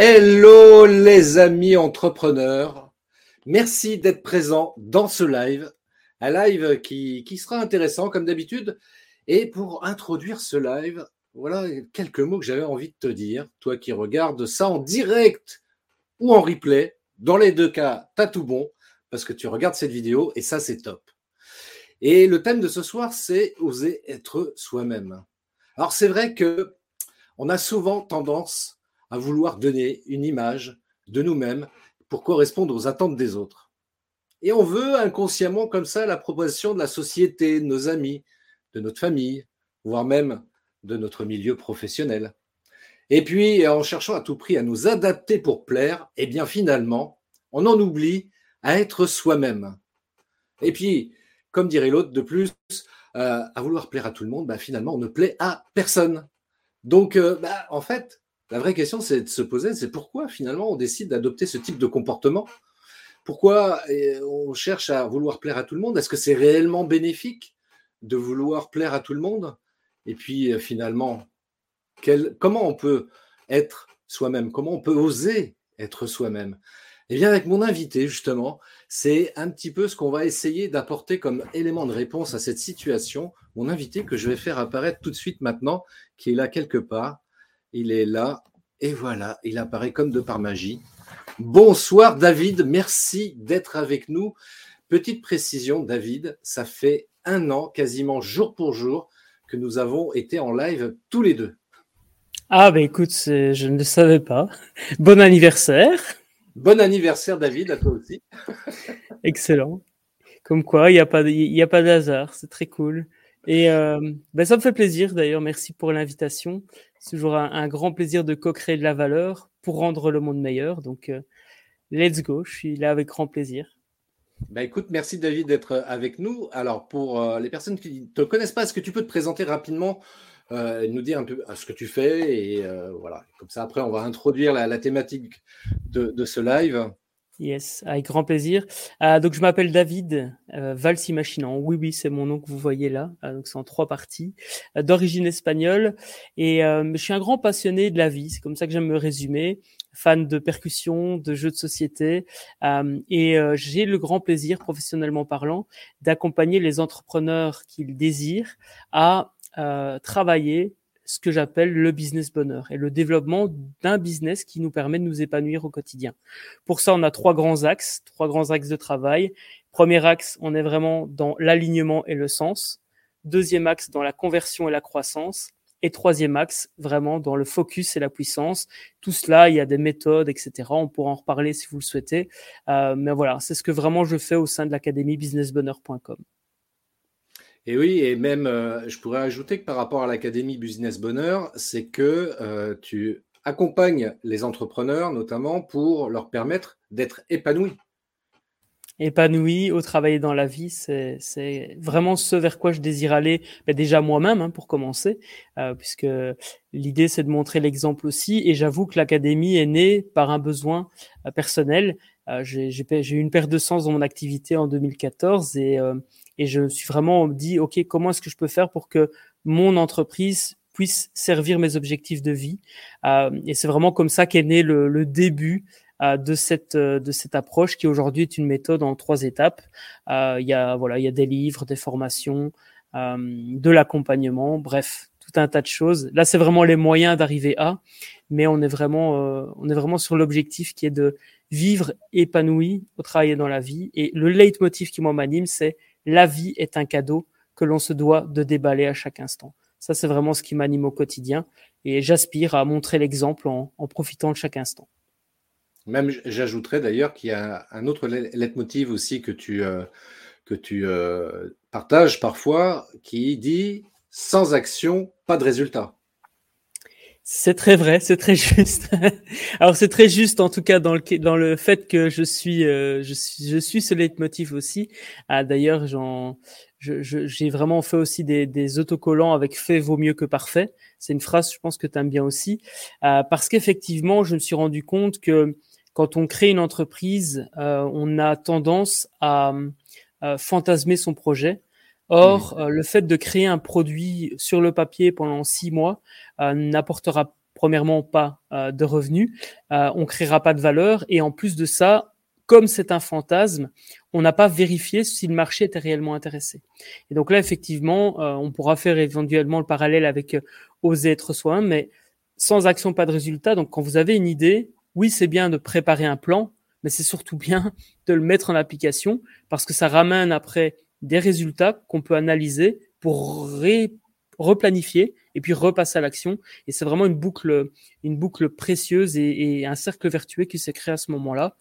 Hello les amis entrepreneurs, merci d'être présents dans ce live, un live qui, sera intéressant comme d'habitude. Et pour introduire ce live, voilà quelques mots que j'avais envie de te dire, toi qui regardes ça en direct ou en replay. Dans les deux cas, t'as tout bon parce que tu regardes cette vidéo et ça c'est top. Et le thème de ce soir, c'est oser être soi-même. Alors c'est vrai que on a souvent tendance à vouloir donner une image de nous-mêmes pour correspondre aux attentes des autres. Et on veut inconsciemment comme ça la proposition de la société, de nos amis, de notre famille, voire même de notre milieu professionnel. Et puis, en cherchant à tout prix à nous adapter pour plaire, eh bien finalement, on en oublie à être soi-même. Et puis, comme dirait l'autre de plus, euh, à vouloir plaire à tout le monde, bah, finalement, on ne plaît à personne. Donc, euh, bah, en fait, la vraie question, c'est de se poser, c'est pourquoi finalement on décide d'adopter ce type de comportement? Pourquoi on cherche à vouloir plaire à tout le monde? Est-ce que c'est réellement bénéfique de vouloir plaire à tout le monde? Et puis euh, finalement, comment on peut être soi-même? Comment on peut oser être soi-même? Eh bien, avec mon invité, justement, c'est un petit peu ce qu'on va essayer d'apporter comme élément de réponse à cette situation. Mon invité que je vais faire apparaître tout de suite maintenant, qui est là quelque part. Il est là et voilà, il apparaît comme de par magie. Bonsoir David, merci d'être avec nous. Petite précision, David, ça fait un an, quasiment jour pour jour, que nous avons été en live tous les deux. Ah ben écoute, je ne le savais pas. Bon anniversaire. Bon anniversaire David, à toi aussi. Excellent. Comme quoi, il n'y a pas, il a pas de hasard, c'est très cool. Et euh, ben ça me fait plaisir d'ailleurs. Merci pour l'invitation. C'est toujours un, grand plaisir de co-créer de la valeur pour rendre le monde meilleur. Donc, euh, let's go. Je suis là avec grand plaisir. Bah écoute, merci David d'être avec nous. Alors, pour euh, les personnes qui ne te connaissent pas, est-ce que tu peux te présenter rapidement, nous dire un peu ce que tu fais et voilà. Comme ça, après, on va introduire la, thématique de ce live. Yes, avec grand plaisir. Euh, donc je m'appelle David euh, Valsimachinan. Oui, oui, c'est mon nom que vous voyez là. Euh, donc c'est en trois parties, euh, d'origine espagnole. Et je suis un grand passionné de la vie. C'est comme ça que j'aime me résumer. Fan de percussion, de jeux de société. et j'ai le grand plaisir, professionnellement parlant, d'accompagner les entrepreneurs qu'ils désirent à travailler ce que j'appelle le business bonheur et le développement d'un business qui nous permet de nous épanouir au quotidien. Pour ça, on a trois grands axes, trois grands axes de travail. Premier axe, on est vraiment dans l'alignement et le sens. Deuxième axe, dans la conversion et la croissance. Et troisième axe, vraiment dans le focus et la puissance. Tout cela, il y a des méthodes, etc. On pourra en reparler si vous le souhaitez. Euh, mais voilà, c'est ce que vraiment je fais au sein de l'académie businessbonheur.com. Et oui, et même, euh, je pourrais ajouter que par rapport à l'Académie Business Bonheur, c'est que euh, tu accompagnes les entrepreneurs notamment pour leur permettre d'être épanouis. Épanouis au travailler dans la vie, c'est vraiment ce vers quoi je désire aller, ben déjà moi-même hein, pour commencer, euh, puisque l'idée c'est de montrer l'exemple aussi. Et j'avoue que l'académie est née par un besoin personnel. J'ai eu une perte de sens dans mon activité en 2014 et et je me suis vraiment dit, OK, comment est-ce que je peux faire pour que mon entreprise puisse servir mes objectifs de vie? Euh, Et c'est vraiment comme ça qu'est né le, le début euh, de cette euh, de cette approche qui aujourd'hui est une méthode en trois étapes. Euh, il y a voilà, il y a des livres, des formations, euh, de l'accompagnement, bref, tout un tas de choses. Là, c'est vraiment les moyens d'arriver à, mais on est vraiment euh, on est vraiment sur l'objectif qui est de vivre épanoui au travail et dans la vie. Et le leitmotiv qui m'anime, c'est la vie est un cadeau que l'on se doit de déballer à chaque instant. Ça, c'est vraiment ce qui m'anime au quotidien et j'aspire à montrer l'exemple en, profitant de chaque instant. Même, j'ajouterais d'ailleurs qu'il y a un autre leitmotiv aussi que tu, euh, euh, partages parfois qui dit sans action, pas de résultat. C'est très vrai, c'est très juste. Alors c'est très juste en tout cas dans le dans le fait que je suis euh, je suis je suis ce leitmotiv aussi. Ah, D'ailleurs, j'en j'ai vraiment fait aussi des, des, autocollants avec fait vaut mieux que parfait. C'est une phrase, je pense que tu aimes bien aussi, euh, parce qu'effectivement, je me suis rendu compte que quand on crée une entreprise, euh, on a tendance à, à fantasmer son projet. Or, mmh. le fait de créer un produit sur le papier pendant six mois, euh, n'apportera premièrement pas euh, de revenus, euh, on créera pas de valeur et en plus de ça, comme c'est un fantasme, on n'a pas vérifié si le marché était réellement intéressé. Et donc là, effectivement, on pourra faire éventuellement le parallèle avec oser être soi mais sans action, pas de résultat. Donc quand vous avez une idée, oui, c'est bien de préparer un plan, mais c'est surtout bien de le mettre en application parce que ça ramène après des résultats qu'on peut analyser pour replanifier et puis repasser à l'action. Et c'est vraiment une boucle, une boucle précieuse et, un cercle vertueux qui s'est créé à ce moment-là.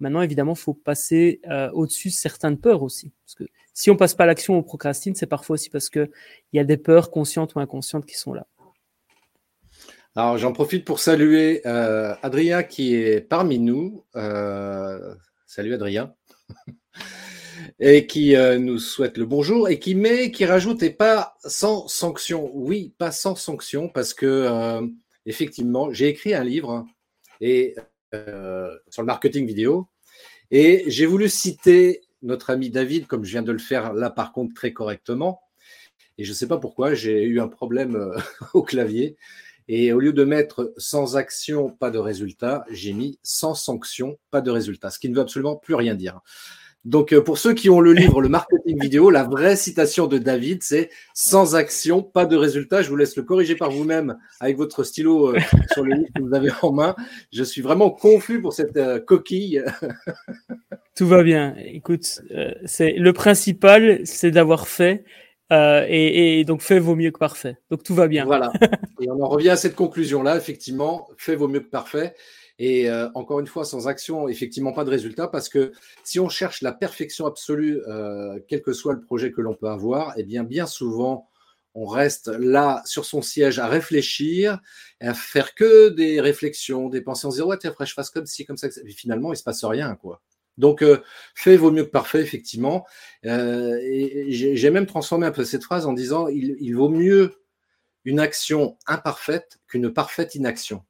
Maintenant, évidemment, faut passer euh, au-dessus certaines peurs aussi. Parce que si on passe pas à l'action, on procrastine, c'est parfois aussi parce que il y a des peurs conscientes ou inconscientes qui sont là. Alors, j'en profite pour saluer euh, Adrien qui est parmi nous. Euh, salut Adrien. Et qui euh, nous souhaite le bonjour et qui met, qui rajoute et pas sans sanction. Oui, pas sans sanction parce que euh, effectivement, j'ai écrit un livre et euh, sur le marketing vidéo et j'ai voulu citer notre ami David comme je viens de le faire là par contre très correctement et je ne sais pas pourquoi j'ai eu un problème au clavier et au lieu de mettre sans action pas de résultat, j'ai mis sans sanction pas de résultat, ce qui ne veut absolument plus rien dire. Donc, euh, pour ceux qui ont le livre Le marketing vidéo, la vraie citation de David, c'est sans action, pas de résultat. Je vous laisse le corriger par vous-même avec votre stylo euh, sur le livre que vous avez en main. Je suis vraiment confus pour cette euh, coquille. Tout va bien. Écoute, c'est le principal, c'est d'avoir fait. Et, et, donc, fait vaut mieux que parfait. Donc, tout va bien. Voilà. Et on en revient à cette conclusion-là, effectivement, fait vaut mieux que parfait. Et euh, encore une fois, sans action, effectivement, pas de résultat, parce que si on cherche la perfection absolue, euh, quel que soit le projet que l'on peut avoir, eh bien, bien souvent, on reste là sur son siège à réfléchir, à faire que des réflexions, des pensées. On se dit, ouais, après, je fasse comme ci, comme ça. Et finalement, il se passe rien, quoi. Donc, euh, fait vaut mieux que parfait, effectivement. j'ai même transformé un peu cette phrase en disant, il vaut mieux une action imparfaite qu'une parfaite inaction.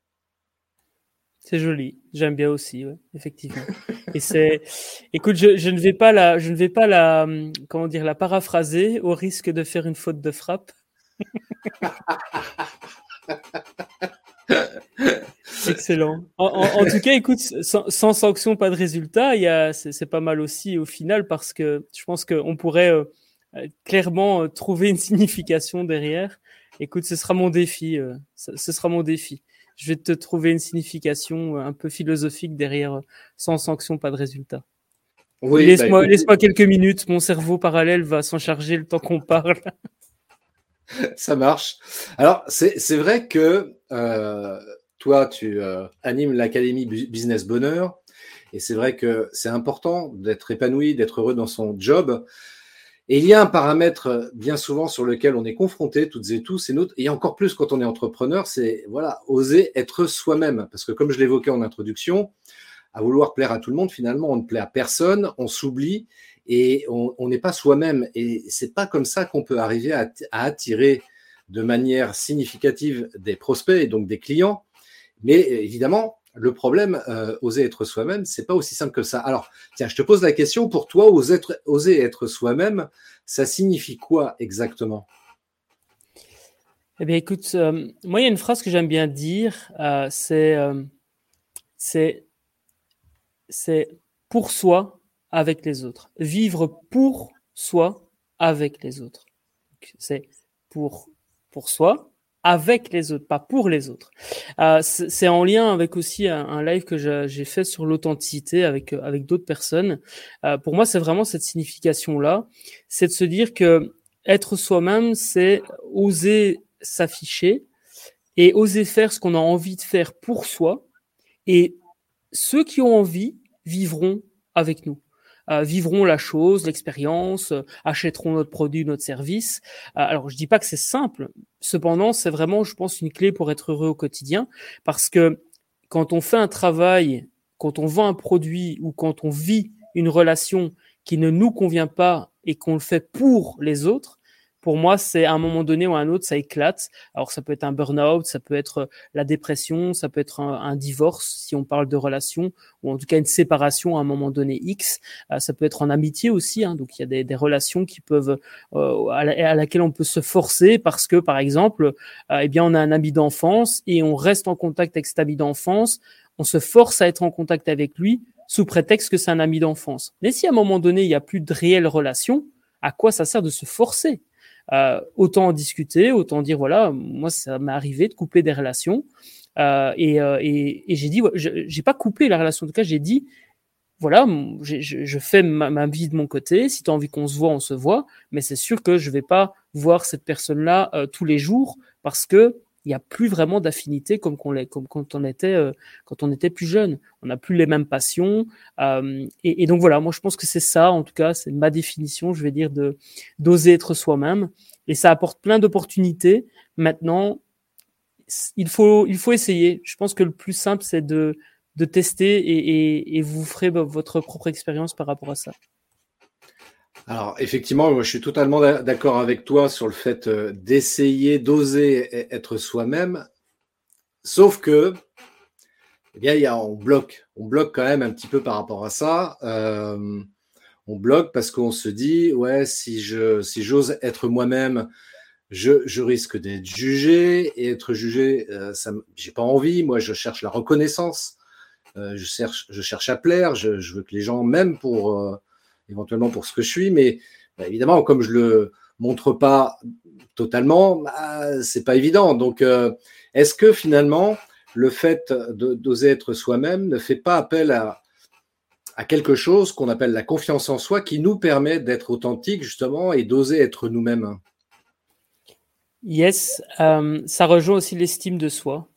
C'est joli, j'aime bien aussi, ouais, effectivement. Et c'est, écoute, je, je, ne vais pas la, je ne vais pas la, comment dire, la paraphraser au risque de faire une faute de frappe. Excellent. En, en, tout cas, écoute, sans, sans, sanction, pas de résultat. Il y a, c'est, pas mal aussi au final parce que je pense qu'on pourrait euh, clairement euh, trouver une signification derrière. Écoute, ce sera mon défi. Euh, ce, ce sera mon défi je vais te trouver une signification euh, un peu philosophique derrière euh, sans sanction, pas de résultat. Oui, laisse-moi, bah, laisse-moi quelques minutes, mon cerveau parallèle va s'en charger le temps qu'on parle. Ça marche. Alors, c'est, vrai que euh, toi, tu animes l'Académie Business Bonheur, et c'est vrai que c'est important d'être épanoui, d'être heureux dans son job. Et il y a un paramètre euh, bien souvent sur lequel on est confronté toutes et tous, et, et encore plus quand on est entrepreneur, c'est voilà, oser être soi-même. Parce que comme je l'évoquais en introduction, à vouloir plaire à tout le monde, finalement, on ne plaît à personne, on s'oublie et on n'est pas soi-même. Et c'est pas comme ça qu'on peut arriver à, attirer de manière significative des prospects et donc des clients. Mais évidemment, le problème, euh, oser être soi-même, c'est pas aussi simple que ça. Alors, tiens, je te pose la question, pour toi, oser être, oser être soi-même, ça signifie quoi exactement? Eh bien, écoute, euh, moi, il y a une phrase que j'aime bien dire, euh, c'est, pour soi avec les autres. Vivre pour soi avec les autres. C'est pour soi avec les autres, pas pour les autres. Euh, c'est en lien avec aussi un, live que j'ai fait sur l'authenticité avec euh, avec d'autres personnes. Euh, pour moi, c'est vraiment cette signification là, c'est de se dire que être soi-même, c'est oser s'afficher et oser faire ce qu'on a envie de faire pour soi. Et ceux qui ont envie vivront avec nous. Vivront la chose, l'expérience, achèteront notre produit, notre service. alors je dis pas que c'est simple, cependant c'est vraiment, je pense, une clé pour être heureux au quotidien, parce que quand on fait un travail, quand on vend un produit ou quand on vit une relation qui ne nous convient pas et qu'on le fait pour les autres, pour moi, c'est à un moment donné ou à un autre, ça éclate. Alors, ça peut être un burn-out, ça peut être la dépression, ça peut être un, divorce, si on parle de relation, ou en tout cas une séparation à un moment donné X. Euh, ça peut être en amitié aussi. Hein. donc, il y a des, des relations qui peuvent euh, à, la, laquelle on peut se forcer parce que, par exemple, euh, eh bien, on a un ami d'enfance et on reste en contact avec cet ami d'enfance. On se force à être en contact avec lui sous prétexte que c'est un ami d'enfance. Mais si à un moment donné, il n'y a plus de réelle relation, à quoi ça sert de se forcer? Euh, Autant en discuter, autant dire, voilà, moi, ça m'est arrivé de couper des relations. Euh, et, euh, et, et j'ai dit, j'ai pas coupé la relation, en tout cas, j'ai dit, voilà, je, je fais ma, ma, vie de mon côté. Si tu as envie qu'on se voit, on se voit. Mais c'est sûr que je vais pas voir cette personne-là euh, tous les jours parce que il n'y a plus vraiment d'affinité comme, comme quand on était euh, quand on était plus jeune. On n'a plus les mêmes passions. Euh, et, donc voilà, moi je pense que c'est ça, en tout cas, c'est ma définition, je vais dire, de d'oser être soi-même. Et ça apporte plein d'opportunités. Maintenant, il faut il faut essayer. Je pense que le plus simple, c'est de de tester et, et, et vous ferez votre propre expérience par rapport à ça. Alors effectivement, je suis totalement d'accord avec toi sur le fait euh, d'essayer, d'oser être soi-même, sauf que, eh bien, on bloque, on bloque quand même un petit peu par rapport à ça. Euh, on bloque parce qu'on se dit, ouais, si je, si j'ose être moi-même, je, je risque d'être jugé et être jugé, euh, ça, j'ai pas envie. Moi, je cherche la reconnaissance. Euh, je cherche, je cherche à plaire. Je, je, veux que les gens m'aiment pour éventuellement pour ce que je suis, mais bah, évidemment, comme je le montre pas totalement, bah, c'est pas évident. Donc, euh, est-ce que finalement, le fait d'oser être soi-même ne fait pas appel à, quelque chose qu'on appelle la confiance en soi qui nous permet d'être authentique justement et d'oser être nous-mêmes? Yes, euh, ça rejoint aussi l'estime de soi.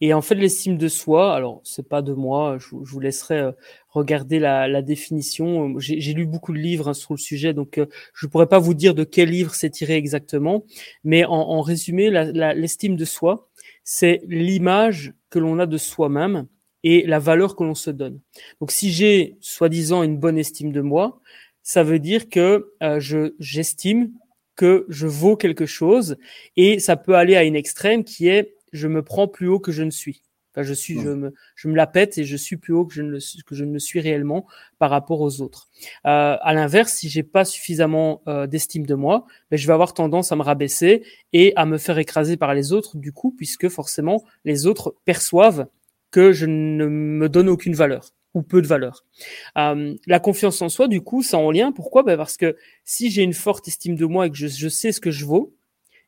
Et en fait, l'estime de soi, alors c'est pas de moi, je, je vous laisserai euh, regarder la, définition. J'ai lu beaucoup de livres hein, sur le sujet, donc euh, je pourrais pas vous dire de quel livre c'est tiré exactement, mais en, en résumé, l'estime de soi, c'est l'image que l'on a de soi-même et la valeur que l'on se donne. Donc si j'ai soi-disant une bonne estime de moi, ça veut dire que euh, je j'estime que je vaux quelque chose et ça peut aller à une extrême qui est je me prends plus haut que je ne suis. Enfin, je suis, je me, je me la pète et je suis plus haut que je ne le, que je ne suis réellement par rapport aux autres. Euh, à l'inverse, si j'ai pas suffisamment euh, d'estime de moi, ben, je vais avoir tendance à me rabaisser et à me faire écraser par les autres, du coup, puisque forcément les autres perçoivent que je ne me donne aucune valeur ou peu de valeur. Euh, la confiance en soi, du coup, ça en lien. Pourquoi? Ben Parce que si j'ai une forte estime de moi et que je, je sais ce que je vaux,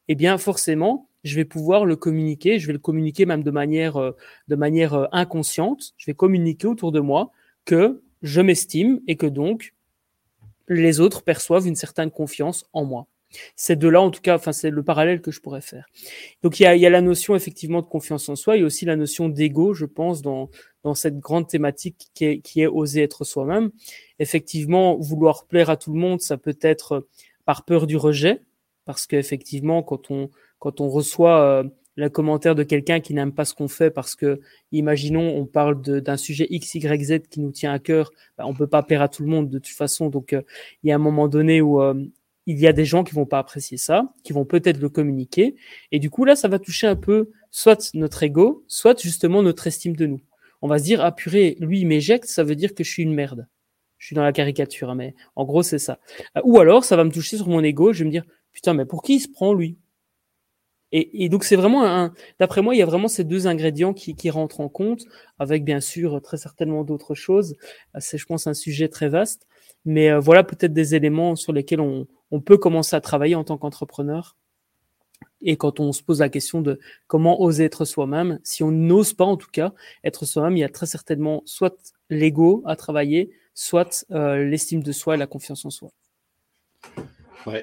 eh bien forcément, je vais pouvoir le communiquer, je vais le communiquer même de manière, euh, de manière euh, inconsciente, je vais communiquer autour de moi que je m'estime et que donc les autres perçoivent une certaine confiance en moi. C'est de là, en tout cas, enfin, c'est le parallèle que je pourrais faire. Donc, il y a, y a la notion effectivement de confiance en soi, il y a aussi la notion d'ego, je pense, dans, dans cette grande thématique qui est, qui est oser être soi-même. Effectivement, vouloir plaire à tout le monde, ça peut être par peur du rejet, parce qu'effectivement, quand on, quand on reçoit euh, le commentaire de quelqu'un qui n'aime pas ce qu'on fait parce que, imaginons, on parle d'un sujet X, Y, Z qui nous tient à cœur, bah, on peut pas plaire à tout le monde de toute façon. Donc, euh, il y a un moment donné où euh, il y a des gens qui vont pas apprécier ça, qui vont peut-être le communiquer. Et du coup, là, ça va toucher un peu soit notre ego, soit justement notre estime de nous. On va se dire, ah purée, lui, il m'éjecte, ça veut dire que je suis une merde. Je suis dans la caricature, hein, mais en gros, c'est ça. Ou alors, ça va me toucher sur mon ego, je vais me dire, putain, mais pour qui il se prend, lui? Et, et, donc c'est vraiment un, d'après moi, il y a vraiment ces deux ingrédients qui, qui rentrent en compte, avec bien sûr très certainement d'autres choses. C'est, je pense, un sujet très vaste, mais euh, voilà peut-être des éléments sur lesquels on, on peut commencer à travailler en tant qu'entrepreneur. Et quand on se pose la question de comment oser être soi-même, si on n'ose pas en tout cas être soi-même, il y a très certainement soit l'ego à travailler, soit euh, l'estime de soi et la confiance en soi.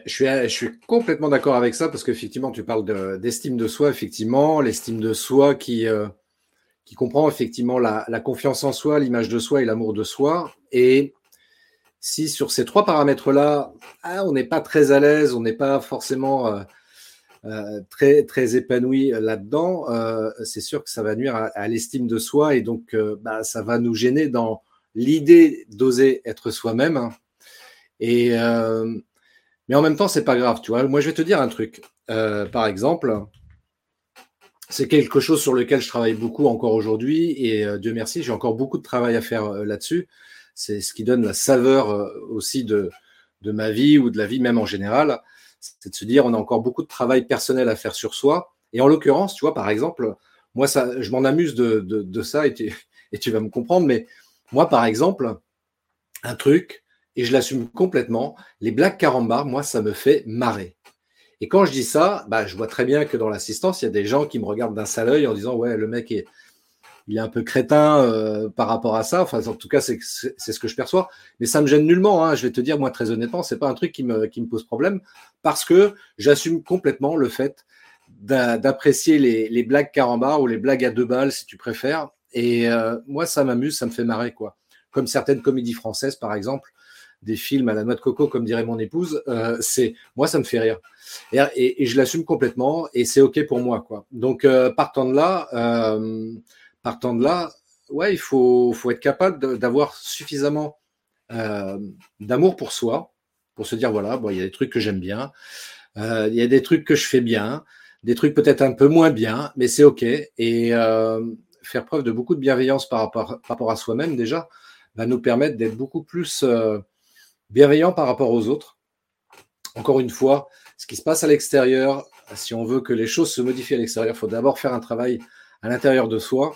Je suis, complètement d'accord avec ça parce qu'effectivement, tu parles d'estime de, soi, effectivement, l'estime de soi qui, euh, qui comprend effectivement la, confiance en soi, l'image de soi et l'amour de soi. Et si sur ces trois paramètres-là, ah, on n'est pas très à l'aise, on n'est pas forcément euh, euh, très, très épanoui là-dedans, c'est sûr que ça va nuire à, l'estime de soi et donc bah, ça va nous gêner dans l'idée d'oser être soi-même. Et mais en même temps, c'est pas grave, tu vois. Moi, je vais te dire un truc. par exemple, c'est quelque chose sur lequel je travaille beaucoup encore aujourd'hui et Dieu merci, j'ai encore beaucoup de travail à faire là-dessus c'est ce qui donne la saveur euh, aussi de, ma vie ou de la vie même en général. C'est de se dire, on a encore beaucoup de travail personnel à faire sur soi. Et en l'occurrence, tu vois, par exemple, moi, ça, je m'en amuse de, de, ça et tu vas me comprendre, mais moi, par exemple, un truc, et je l'assume complètement, les blagues carambar, moi, ça me fait marrer. Et quand je dis ça, bah, je vois très bien que dans l'assistance, il y a des gens qui me regardent d'un sale œil en disant, ouais, le mec est, il est un peu crétin euh, par rapport à ça. Enfin, en tout cas, c'est ce que je perçois. Mais ça me gêne nullement. Hein. Je vais te dire, moi, très honnêtement, c'est pas un truc qui me, qui me pose problème parce que j'assume complètement le fait d'apprécier les, blagues carambar ou les blagues à deux balles, si tu préfères. Et euh, moi, ça m'amuse, ça me fait marrer, quoi. Comme certaines comédies françaises, par exemple, des films à la noix de coco, comme dirait mon épouse. Euh, c'est moi, ça me fait rire. Et, je l'assume complètement, et c'est ok pour moi, quoi. Donc, euh, partant de là. Euh, partant de là, ouais, il faut, faut être capable d'avoir suffisamment euh, d'amour pour soi, pour se dire voilà, bon, il y a des trucs que j'aime bien, euh, il y a des trucs que je fais bien, des trucs peut-être un peu moins bien, mais c'est ok. Et euh, faire preuve de beaucoup de bienveillance par rapport, par rapport à soi-même déjà va nous permettre d'être beaucoup plus bienveillant par rapport aux autres. Encore une fois, ce qui se passe à l'extérieur, si on veut que les choses se modifient à l'extérieur, il faut d'abord faire un travail à l'intérieur de soi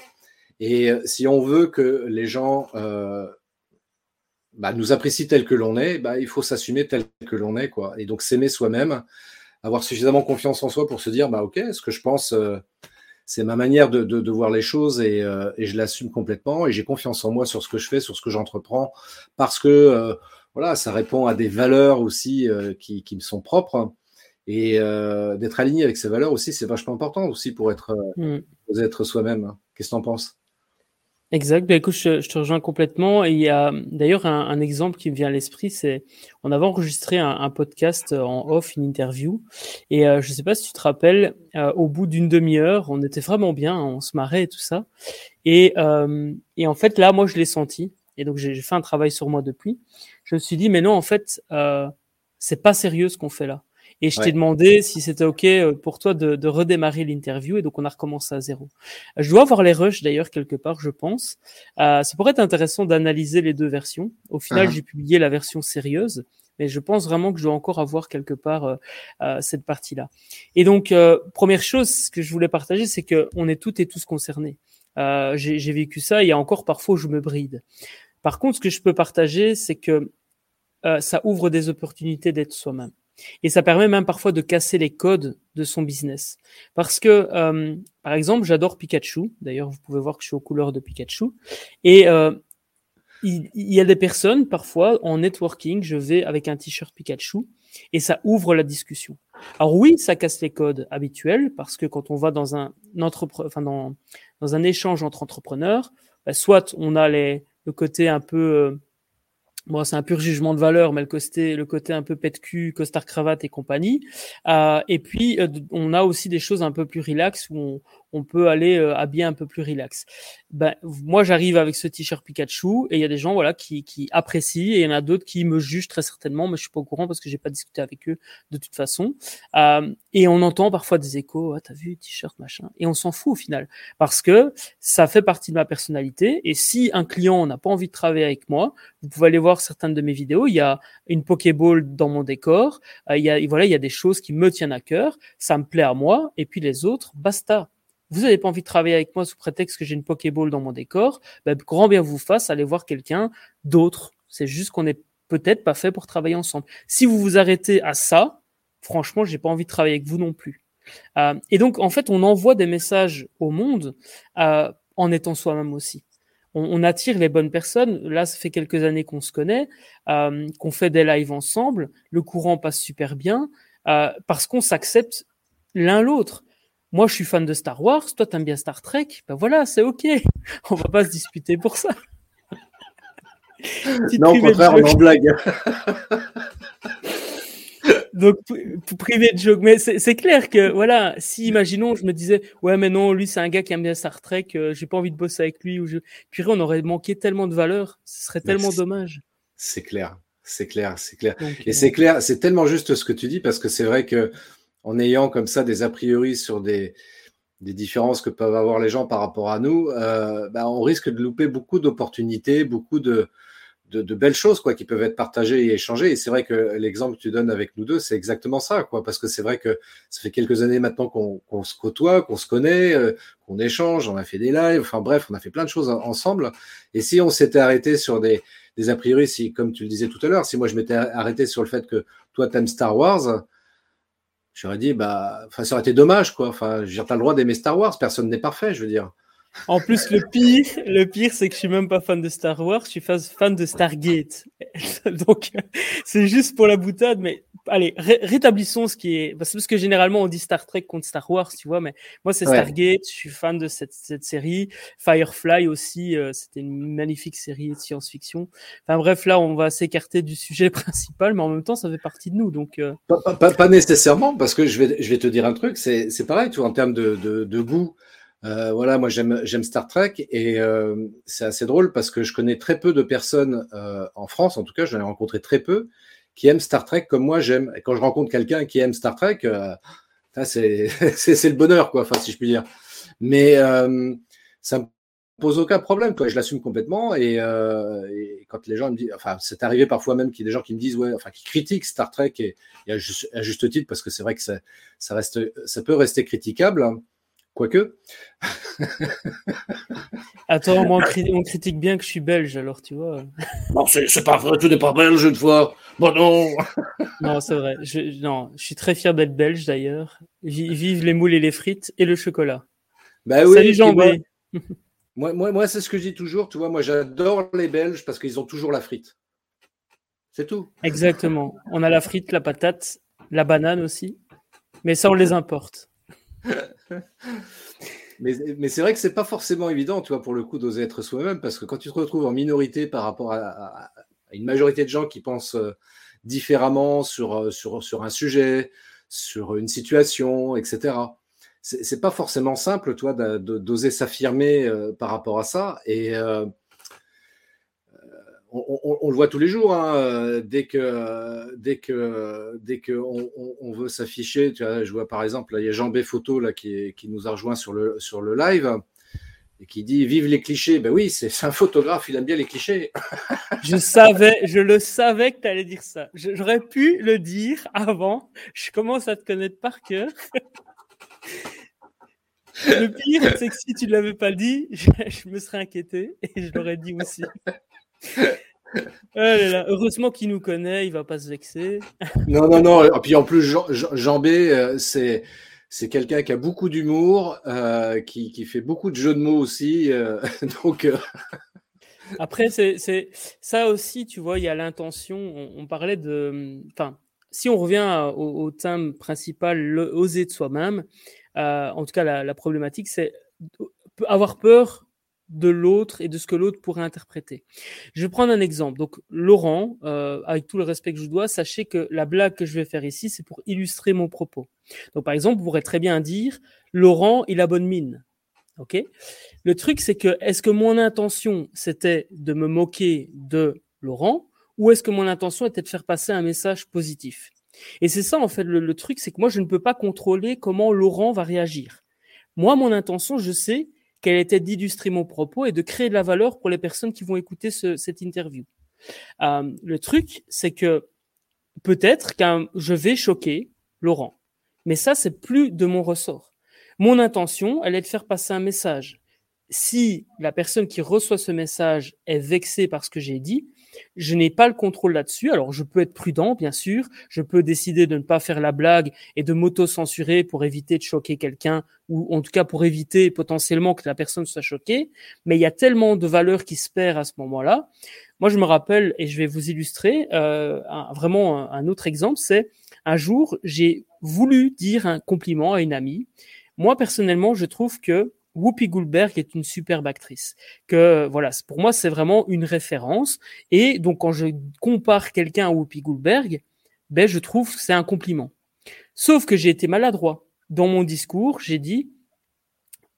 et euh, si on veut que les gens euh, bah, nous apprécient tel que l'on est, bah, il faut s'assumer tel que l'on est. Quoi. Et donc s'aimer soi-même, avoir suffisamment confiance en soi pour se dire, bah, OK, ce que je pense, euh, c'est ma manière de, voir les choses et, et je l'assume complètement et j'ai confiance en moi sur ce que je fais, sur ce que j'entreprends, parce que voilà, ça répond à des valeurs aussi qui, qui me sont propres. Et d'être aligné avec ces valeurs aussi, c'est vachement important aussi pour être, mmh. être soi-même. Qu'est-ce que tu en penses? Exact. Ben, écoute, je, te rejoins complètement. Et il y a d'ailleurs un, un, exemple qui me vient à l'esprit, c'est on avait enregistré un, un, podcast en off, une interview. Et euh, je ne sais pas si tu te rappelles, euh, au bout d'une demi-heure, on était vraiment bien, on se marrait et tout ça. Et, euh, et en fait, là, moi, je l'ai senti. Et donc, j'ai fait un travail sur moi depuis. Je me suis dit, mais non, en fait, euh, c'est pas sérieux ce qu'on fait là. Et je t'ai demandé si c'était OK euh, pour toi de, de redémarrer l'interview. Et donc, on a recommencé à zéro. Euh, je dois avoir les rushs d'ailleurs quelque part, je pense. Euh, ça pourrait être intéressant d'analyser les deux versions. Au final, j'ai publié la version sérieuse. Mais je pense vraiment que je dois encore avoir quelque part euh, euh cette partie-là. Et donc, euh, première chose que je voulais partager, c'est que on est toutes et tous concernés. j'ai vécu ça. A encore parfois je me bride. Par contre, ce que je peux partager, c'est que ça ouvre des opportunités d'être soi-même. Et ça permet même parfois de casser les codes de son business. Parce que, euh, par exemple, j'adore Pikachu. D'ailleurs, vous pouvez voir que je suis aux couleurs de Pikachu. Et euh, il, y a des personnes, parfois, en networking, je vais avec un t-shirt Pikachu et ça ouvre la discussion. Alors oui, ça casse les codes habituels parce que quand on va dans un échange entre entrepreneurs, bah, soit on a les, le côté un peu euh, Bon, c'est un pur jugement de valeur, mais le côté, le côté un peu pète cul, costard cravate et compagnie. Euh, et puis, euh, on a aussi des choses un peu plus relax où on, on peut aller euh, habiller un peu plus relax. Ben, moi, j'arrive avec ce t-shirt Pikachu et il y a des gens voilà qui, qui apprécient et il y en a d'autres qui me jugent très certainement, mais je suis pas au courant parce que j'ai pas discuté avec eux de toute façon. Euh, et on entend parfois des échos, ah, t'as vu t-shirt machin, et on s'en fout au final parce que ça fait partie de ma personnalité. Et si un client n'a pas envie de travailler avec moi, vous pouvez aller voir certaines de mes vidéos. Il y a une Pokéball dans mon décor. Euh, il y a voilà, il y a des choses qui me tiennent à cœur. Ça me plaît à moi. Et puis les autres, basta vous n'avez pas envie de travailler avec moi sous prétexte que j'ai une Pokéball dans mon décor, ben, grand bien vous fasse, allez voir quelqu'un d'autre. C'est juste qu'on n'est peut-être pas fait pour travailler ensemble. Si vous vous arrêtez à ça, franchement, j'ai pas envie de travailler avec vous non plus. Euh, et donc, en fait, on envoie des messages au monde euh, en étant soi-même aussi. On, attire les bonnes personnes. Là, ça fait quelques années qu'on se connaît, euh, qu'on fait des lives ensemble. Le courant passe super bien parce qu'on s'accepte l'un l'autre. Moi, je suis fan de Star Wars, toi, t'aimes bien Star Trek. Ben voilà, c'est ok. On va pas se disputer pour ça. non, au contraire, on en blague. Donc, privé de joke. Mais c'est clair que, voilà, si, imaginons, je me disais, ouais, mais non, lui, c'est un gars qui aime bien Star Trek, euh, j'ai pas envie de bosser avec lui, ou je... puis on aurait manqué tellement de valeur, ce serait tellement dommage. C'est clair, c'est clair, c'est clair. Et c'est clair, c'est tellement juste ce que tu dis, parce que c'est vrai que, en ayant comme ça des a priori sur des, des différences que peuvent avoir les gens par rapport à nous, euh, bah, on risque de louper beaucoup d'opportunités, beaucoup de, de, belles choses quoi qui peuvent être partagées et échangées. Et c'est vrai que l'exemple que tu donnes avec nous deux, c'est exactement ça, quoi. Parce que c'est vrai que ça fait quelques années maintenant qu'on se côtoie, qu'on se connaît, euh, qu'on échange, on a fait des lives, enfin bref, on a fait plein de choses ensemble. Et si on s'était arrêté sur des, des a priori, si comme tu le disais tout à l'heure, si moi je m'étais arrêté sur le fait que toi t'aimes Star Wars, j'aurais dit bah, ça aurait été dommage, quoi. Enfin, j'ai pas le droit d'aimer Star Wars, personne n'est parfait, je veux dire. En plus, le pire, le pire, c'est que je suis même pas fan de Star Wars, je suis fan de Stargate. Donc, c'est juste pour la boutade, mais allez, rétablissons ce qui est, parce que généralement on dit Star Trek contre Star Wars, tu vois, mais moi c'est Stargate, je suis fan de cette, cette série. Firefly aussi, euh, c'était une magnifique série de science-fiction. Enfin bref, là on va s'écarter du sujet principal, mais en même temps ça fait partie de nous, donc. Euh. Pas, pas, pas, nécessairement, parce que je vais, je vais te dire un truc, c'est pareil, tu vois, en termes de, de, de goût. Euh, voilà, moi j'aime Star Trek et euh, c'est assez drôle parce que je connais très peu de personnes euh, en France, en tout cas j'en ai rencontré très peu, qui aiment Star Trek comme moi j'aime. Et quand je rencontre quelqu'un qui aime Star Trek, c'est le bonheur, quoi, si je puis dire. Mais ça me pose aucun problème. Je l'assume complètement et, quand les gens me disent, enfin c'est arrivé parfois même qu'il y a des gens qui me disent, ouais, enfin qui critiquent Star Trek et, à, juste, titre parce que c'est vrai que ça, ça, reste, ça peut rester critiquable. Hein. Quoique. Attends, moi, on, critique bien que je suis belge, alors tu vois. Non, c'est pas vrai, tu n'es pas belge une fois. Bon, non. non, c'est vrai. Je, non, je suis très fier d'être belge d'ailleurs. Vive les moules et les frites et le chocolat. Bah oui, Salut Jean moi, moi, moi, c'est ce que je dis toujours. Tu vois, moi, j'adore les Belges parce qu'ils ont toujours la frite. C'est tout. Exactement. On a la frite, la patate, la banane aussi. Mais ça, on les importe. mais, c'est vrai que c'est pas forcément évident, tu vois, pour le coup, d'oser être soi-même, parce que quand tu te retrouves en minorité par rapport à, une majorité de gens qui pensent euh, différemment sur, euh, sur un sujet, sur une situation, etc. C'est pas forcément simple, toi, d'oser s'affirmer euh, par rapport à ça. Et on, le voit tous les jours. Hein, dès que dès que dès que on, veut s'afficher, je vois par exemple, il y a Jean B Photo qui, nous a rejoint sur le sur le live et qui dit vive les clichés. Ben oui, c'est un photographe, il aime bien les clichés. je savais, je le savais que tu allais dire ça. J'aurais pu le dire avant. Je commence à te connaître par cœur. Le pire, c'est que si tu ne l'avais pas dit, je, me serais inquiété et je l'aurais dit aussi. Heureusement qu'il nous connaît, il va pas se vexer. non, non, non. Et puis en plus, Jean, B, euh, c'est c'est quelqu'un qui a beaucoup d'humour, euh, qui, qui, fait beaucoup de jeux de mots aussi. Euh, donc. Après, c'est ça aussi, tu vois, il y a l'intention. On, parlait de. Enfin, si on revient au, thème principal, oser de soi-même, en tout cas, la, la problématique, c'est avoir peur de l'autre et de ce que l'autre pourrait interpréter. Je vais prendre un exemple. Donc, Laurent, euh, avec tout le respect que je dois, sachez que la blague que je vais faire ici, c'est pour illustrer mon propos. Donc, par exemple, vous pourrez très bien dire Laurent, il a bonne mine. OK? Le truc, c'est que est-ce que mon intention, c'était de me moquer de Laurent ou est-ce que mon intention était de faire passer un message positif? Et c'est ça, en fait, le truc, c'est que moi, je ne peux pas contrôler comment Laurent va réagir. Moi, mon intention, je sais qu'elle était d'illustrer mon propos et de créer de la valeur pour les personnes qui vont écouter cette interview. Euh, le truc, c'est que peut-être que je vais choquer Laurent, mais ça, c'est plus de mon ressort. Mon intention, elle est de faire passer un message. Si la personne qui reçoit ce message est vexée par ce que j'ai dit, je n'ai pas le contrôle là-dessus. Alors, je peux être prudent, bien sûr. Je peux décider de ne pas faire la blague et de m'auto-censurer pour éviter de choquer quelqu'un ou en tout cas pour éviter potentiellement que la personne soit choquée. Mais il y a tellement de valeurs qui se perdent à ce moment-là. Moi, je me rappelle, et je vais vous illustrer, euh, vraiment un, autre exemple, c'est un jour, j'ai voulu dire un compliment à une amie. Moi, personnellement, je trouve que Whoopi Goldberg est une superbe actrice. Que voilà, pour moi c'est vraiment une référence. Et donc quand je compare quelqu'un à Whoopi Goldberg, ben je trouve c'est un compliment. Sauf que j'ai été maladroit. Dans mon discours, j'ai dit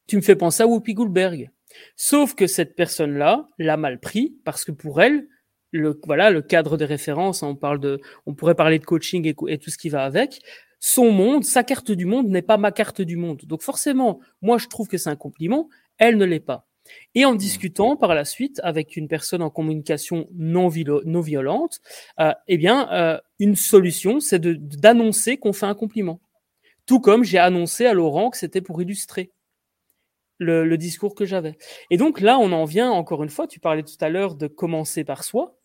tu me fais penser à Whoopi Goldberg. Sauf que cette personne-là l'a mal pris parce que pour elle, le voilà le cadre de référence, on parle de, on pourrait parler de coaching et tout ce qui va avec. Son monde, sa carte du monde n'est pas ma carte du monde. Donc forcément, moi je trouve que c'est un compliment, elle ne l'est pas. Et en discutant par la suite avec une personne en communication non, non violente, euh, eh bien, euh, une solution, c'est d'annoncer qu'on fait un compliment. Tout comme j'ai annoncé à Laurent que c'était pour illustrer le, le discours que j'avais. Et donc là, on en vient encore une fois, tu parlais tout à l'heure de commencer par soi.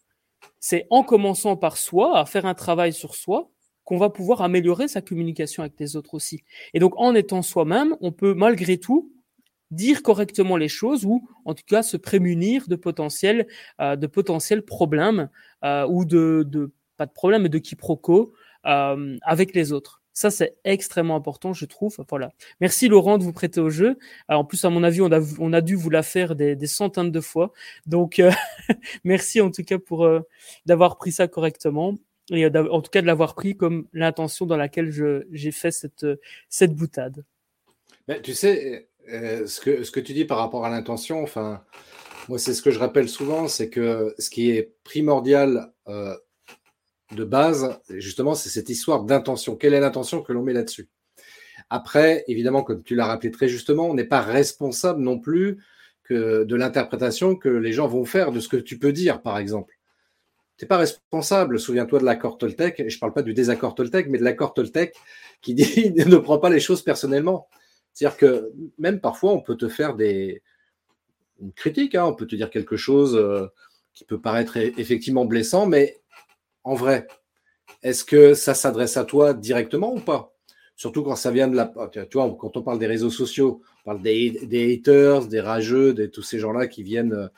C'est en commençant par soi, à faire un travail sur soi, qu'on va pouvoir améliorer sa communication avec les autres aussi. Et donc, en étant soi-même, on peut malgré tout dire correctement les choses ou en tout cas se prémunir de potentiels, euh, de potentiels problèmes euh, ou de, pas de problèmes, mais de quiproquos euh, avec les autres. Ça, c'est extrêmement important, je trouve. Voilà. Merci Laurent de vous prêter au jeu. En plus, à mon avis, on a, dû vous la faire des, des centaines de fois. Donc, euh, merci en tout cas pour d'avoir pris ça correctement et en tout cas de l'avoir pris comme l'intention dans laquelle j'ai fait cette, cette boutade. Mais tu sais, euh, ce, que, ce que tu dis par rapport à l'intention, enfin, moi, c'est ce que je rappelle souvent, c'est que ce qui est primordial euh, de base, justement, c'est cette histoire d'intention. Quelle est l'intention que l'on met là-dessus? Après, évidemment, comme tu l'as rappelé très justement, on n'est pas responsable non plus que de l'interprétation que les gens vont faire de ce que tu peux dire, par exemple. Tu n'es pas responsable, souviens-toi de l'accord Toltec, et je ne parle pas du désaccord Toltec, mais de l'accord Toltec qui dit ne prends pas les choses personnellement. C'est-à-dire que même parfois, on peut te faire des une critique, hein, on peut te dire quelque chose euh, qui peut paraître e-, effectivement blessant, mais en vrai, est-ce que ça s'adresse à toi directement ou pas? Surtout quand ça vient de la. Tu vois, quand on parle des réseaux sociaux, on parle des, des haters, des rageux, de tous ces gens-là qui viennent euh,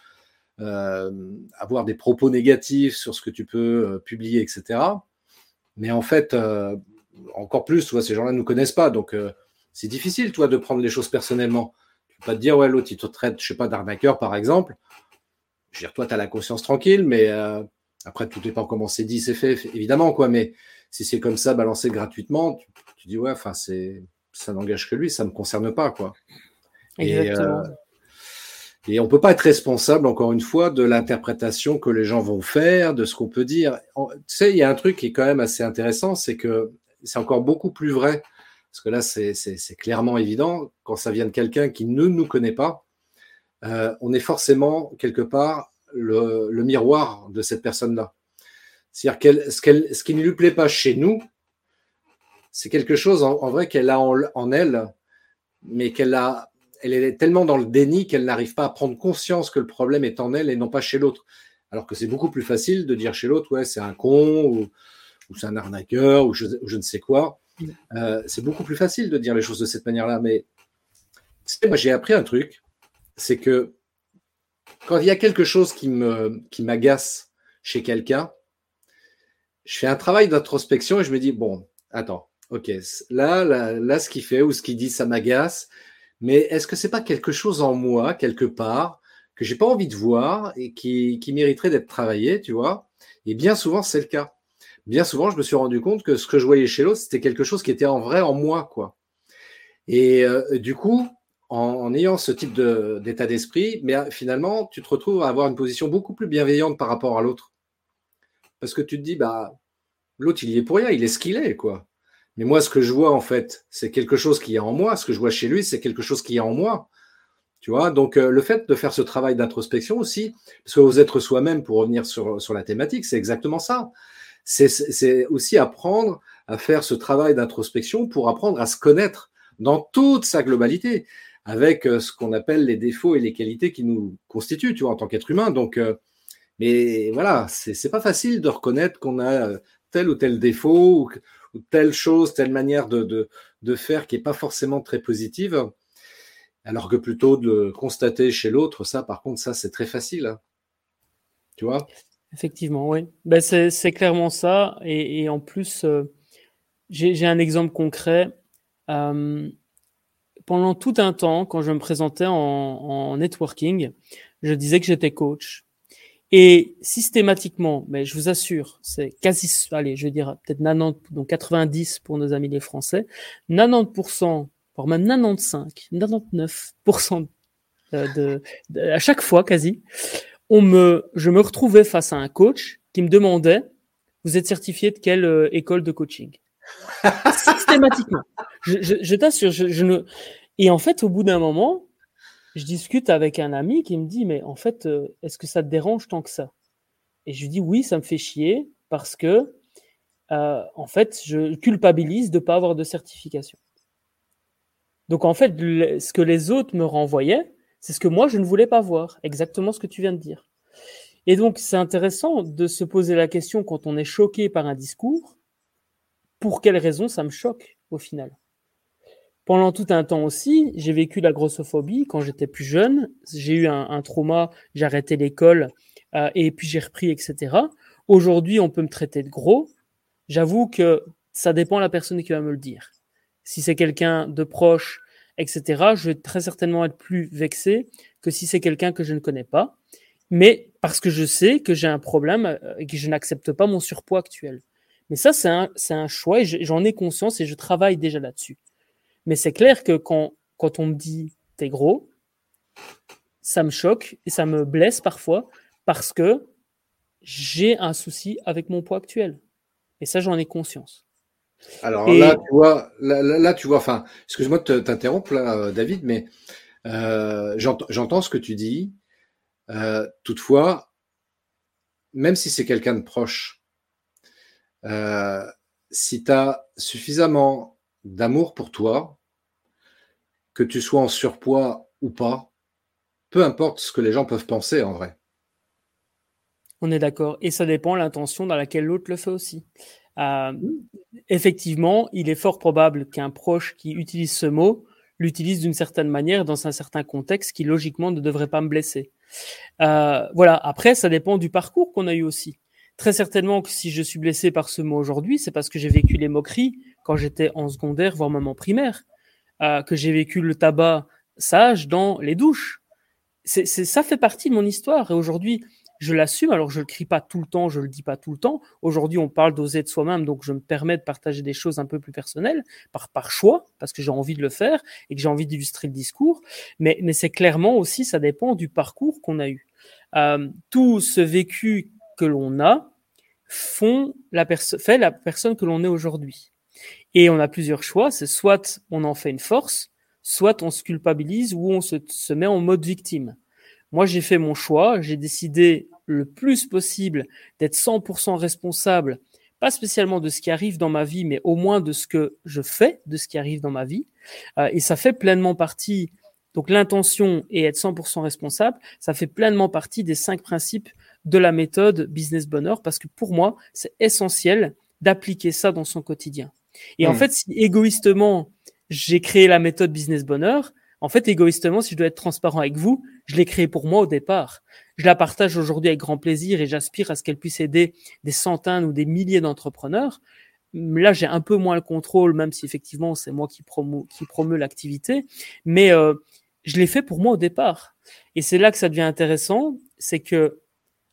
avoir des propos négatifs sur ce que tu peux euh, publier, etc. Mais en fait, euh, encore plus, tu vois, ces gens-là ne nous connaissent pas. Donc, c'est difficile, toi, de prendre les choses personnellement. Tu peux pas te dire, ouais, l'autre, il te traite, je sais pas, d'arnaqueur, par exemple. Je veux dire, toi, tu as la conscience tranquille, mais après, tout dépend comment c'est dit, c'est fait, évidemment, quoi. Mais si c'est comme ça, balancé gratuitement, tu, tu dis, ouais, enfin, c'est, ça n'engage que lui, ça ne me concerne pas, quoi. Exactement. Et on peut pas être responsable, encore une fois, de l'interprétation que les gens vont faire, de ce qu'on peut dire. Tu sais, il y a un truc qui est quand même assez intéressant, c'est que c'est encore beaucoup plus vrai, parce que là, c'est clairement évident, quand ça vient de quelqu'un qui ne nous connaît pas, euh, on est forcément, quelque part, le, miroir de cette personne-là. C'est-à-dire ce, qui ne lui plaît pas chez nous, c'est quelque chose en, vrai qu'elle a en elle, mais qu'elle a elle est tellement dans le déni qu'elle n'arrive pas à prendre conscience que le problème est en elle et non pas chez l'autre. Alors que c'est beaucoup plus facile de dire chez l'autre, ouais, c'est un con ou, c'est un arnaqueur ou je, ne sais quoi. Euh, c'est beaucoup plus facile de dire les choses de cette manière-là. Mais moi, j'ai appris un truc, c'est que quand il y a quelque chose qui m'agace chez quelqu'un, je fais un travail d'introspection et je me dis bon, attends, ok, là, là, là, ce qu'il fait ou ce qu'il dit, ça m'agace mais est-ce que c'est pas quelque chose en moi, quelque part, que j'ai pas envie de voir et qui, qui mériterait d'être travaillé, tu vois? Et bien souvent, c'est le cas. Bien souvent, je me suis rendu compte que ce que je voyais chez l'autre, c'était quelque chose qui était en vrai en moi, quoi. Et euh, du coup, en, ayant ce type d'état d'esprit, mais euh, finalement, tu te retrouves à avoir une position beaucoup plus bienveillante par rapport à l'autre. Parce que tu te dis, bah, l'autre, il y est pour rien, il est ce qu'il est, quoi. Mais moi, ce que je vois, en fait, c'est quelque chose qui est en moi. Ce que je vois chez lui, c'est quelque chose qui est en moi. Tu vois, donc euh, le fait de faire ce travail d'introspection aussi, parce que vous êtes soi-même, pour revenir sur, sur la thématique, c'est exactement ça. C'est aussi apprendre à faire ce travail d'introspection pour apprendre à se connaître dans toute sa globalité, avec euh, ce qu'on appelle les défauts et les qualités qui nous constituent, tu vois, en tant qu'être humain. Donc, euh, mais voilà, c'est pas facile de reconnaître qu'on a tel ou tel défaut telle chose, telle manière de, faire qui n'est pas forcément très positive. Alors que plutôt de constater chez l'autre, ça, par contre, ça, c'est très facile. Hein. Tu vois? Effectivement, oui. Ben, c'est clairement ça. Et, et en plus, euh, j'ai un exemple concret. Euh, pendant tout un temps, quand je me présentais en, networking, je disais que j'étais coach. Et systématiquement, mais je vous assure, c'est quasi, allez, je vais dire peut-être 90, donc 90 pour nos amis les Français, 90%, voire même 95, 99% de, de, à chaque fois quasi, on me, je me retrouvais face à un coach qui me demandait, vous êtes certifié de quelle euh, école de coaching? Systématiquement. Je, je, je t'assure, je, je, ne. Et en fait, au bout d'un moment, je discute avec un ami qui me dit, mais en fait, euh, est-ce que ça te dérange tant que ça? Et je lui dis, oui, ça me fait chier parce que, euh, en fait, je culpabilise de ne pas avoir de certification. Donc, en fait, ce que les autres me renvoyaient, c'est ce que moi, je ne voulais pas voir. Exactement ce que tu viens de dire. Et donc, c'est intéressant de se poser la question quand on est choqué par un discours, pour quelle raison ça me choque au final? Pendant tout un temps aussi, j'ai vécu la grossophobie quand j'étais plus jeune. J'ai eu un, trauma, j'ai arrêté l'école euh, et puis j'ai repris, etc. Aujourd'hui, on peut me traiter de gros. J'avoue que ça dépend de la personne qui va me le dire. Si c'est quelqu'un de proche, etc., je vais très certainement être plus vexé que si c'est quelqu'un que je ne connais pas. Mais parce que je sais que j'ai un problème euh, et que je n'accepte pas mon surpoids actuel. Mais ça, c'est un, c'est un choix et j'en ai conscience et je travaille déjà là-dessus. Mais c'est clair que quand, quand on me dit t'es gros, ça me choque et ça me blesse parfois parce que j'ai un souci avec mon poids actuel. Et ça, j'en ai conscience. Alors là, tu vois, là, tu vois, enfin, excuse-moi de t'interrompre là, euh, David, mais euh, j'entends ce que tu dis. Euh, toutefois, même si c'est quelqu'un de proche, euh, si tu as suffisamment d'amour pour toi, que tu sois en surpoids ou pas, peu importe ce que les gens peuvent penser en vrai. On est d'accord. Et ça dépend de l'intention dans laquelle l'autre le fait aussi. Euh, effectivement, il est fort probable qu'un proche qui utilise ce mot l'utilise d'une certaine manière dans un certain contexte qui logiquement ne devrait pas me blesser. Euh, voilà. Après, ça dépend du parcours qu'on a eu aussi. Très certainement que si je suis blessé par ce mot aujourd'hui, c'est parce que j'ai vécu les moqueries quand j'étais en secondaire, voire même en primaire, euh, que j'ai vécu le tabac sage dans les douches. C'est, ça fait partie de mon histoire. Et aujourd'hui, je l'assume. Alors, je le crie pas tout le temps, je le dis pas tout le temps. Aujourd'hui, on parle d'oser de soi-même, donc je me permets de partager des choses un peu plus personnelles par, choix, parce que j'ai envie de le faire et que j'ai envie d'illustrer le discours. Mais, mais c'est clairement aussi, ça dépend du parcours qu'on a eu. Euh, tout ce vécu que l'on a font la fait la personne que l'on est aujourd'hui. Et on a plusieurs choix. C'est soit on en fait une force, soit on se culpabilise ou on se, met en mode victime. Moi, j'ai fait mon choix. J'ai décidé le plus possible d'être 100% responsable, pas spécialement de ce qui arrive dans ma vie, mais au moins de ce que je fais, de ce qui arrive dans ma vie. Euh, et ça fait pleinement partie. Donc l'intention et être 100% responsable, ça fait pleinement partie des cinq principes de la méthode Business Bonheur parce que pour moi, c'est essentiel d'appliquer ça dans son quotidien. Et en hmm. fait, si égoïstement, j'ai créé la méthode Business Bonheur, en fait, égoïstement, si je dois être transparent avec vous, je l'ai créée pour moi au départ. Je la partage aujourd'hui avec grand plaisir et j'aspire à ce qu'elle puisse aider des centaines ou des milliers d'entrepreneurs. Là, j'ai un peu moins le contrôle, même si effectivement, c'est moi qui promeut, qui promeut l'activité. Mais euh, je l'ai fait pour moi au départ. Et c'est là que ça devient intéressant, c'est que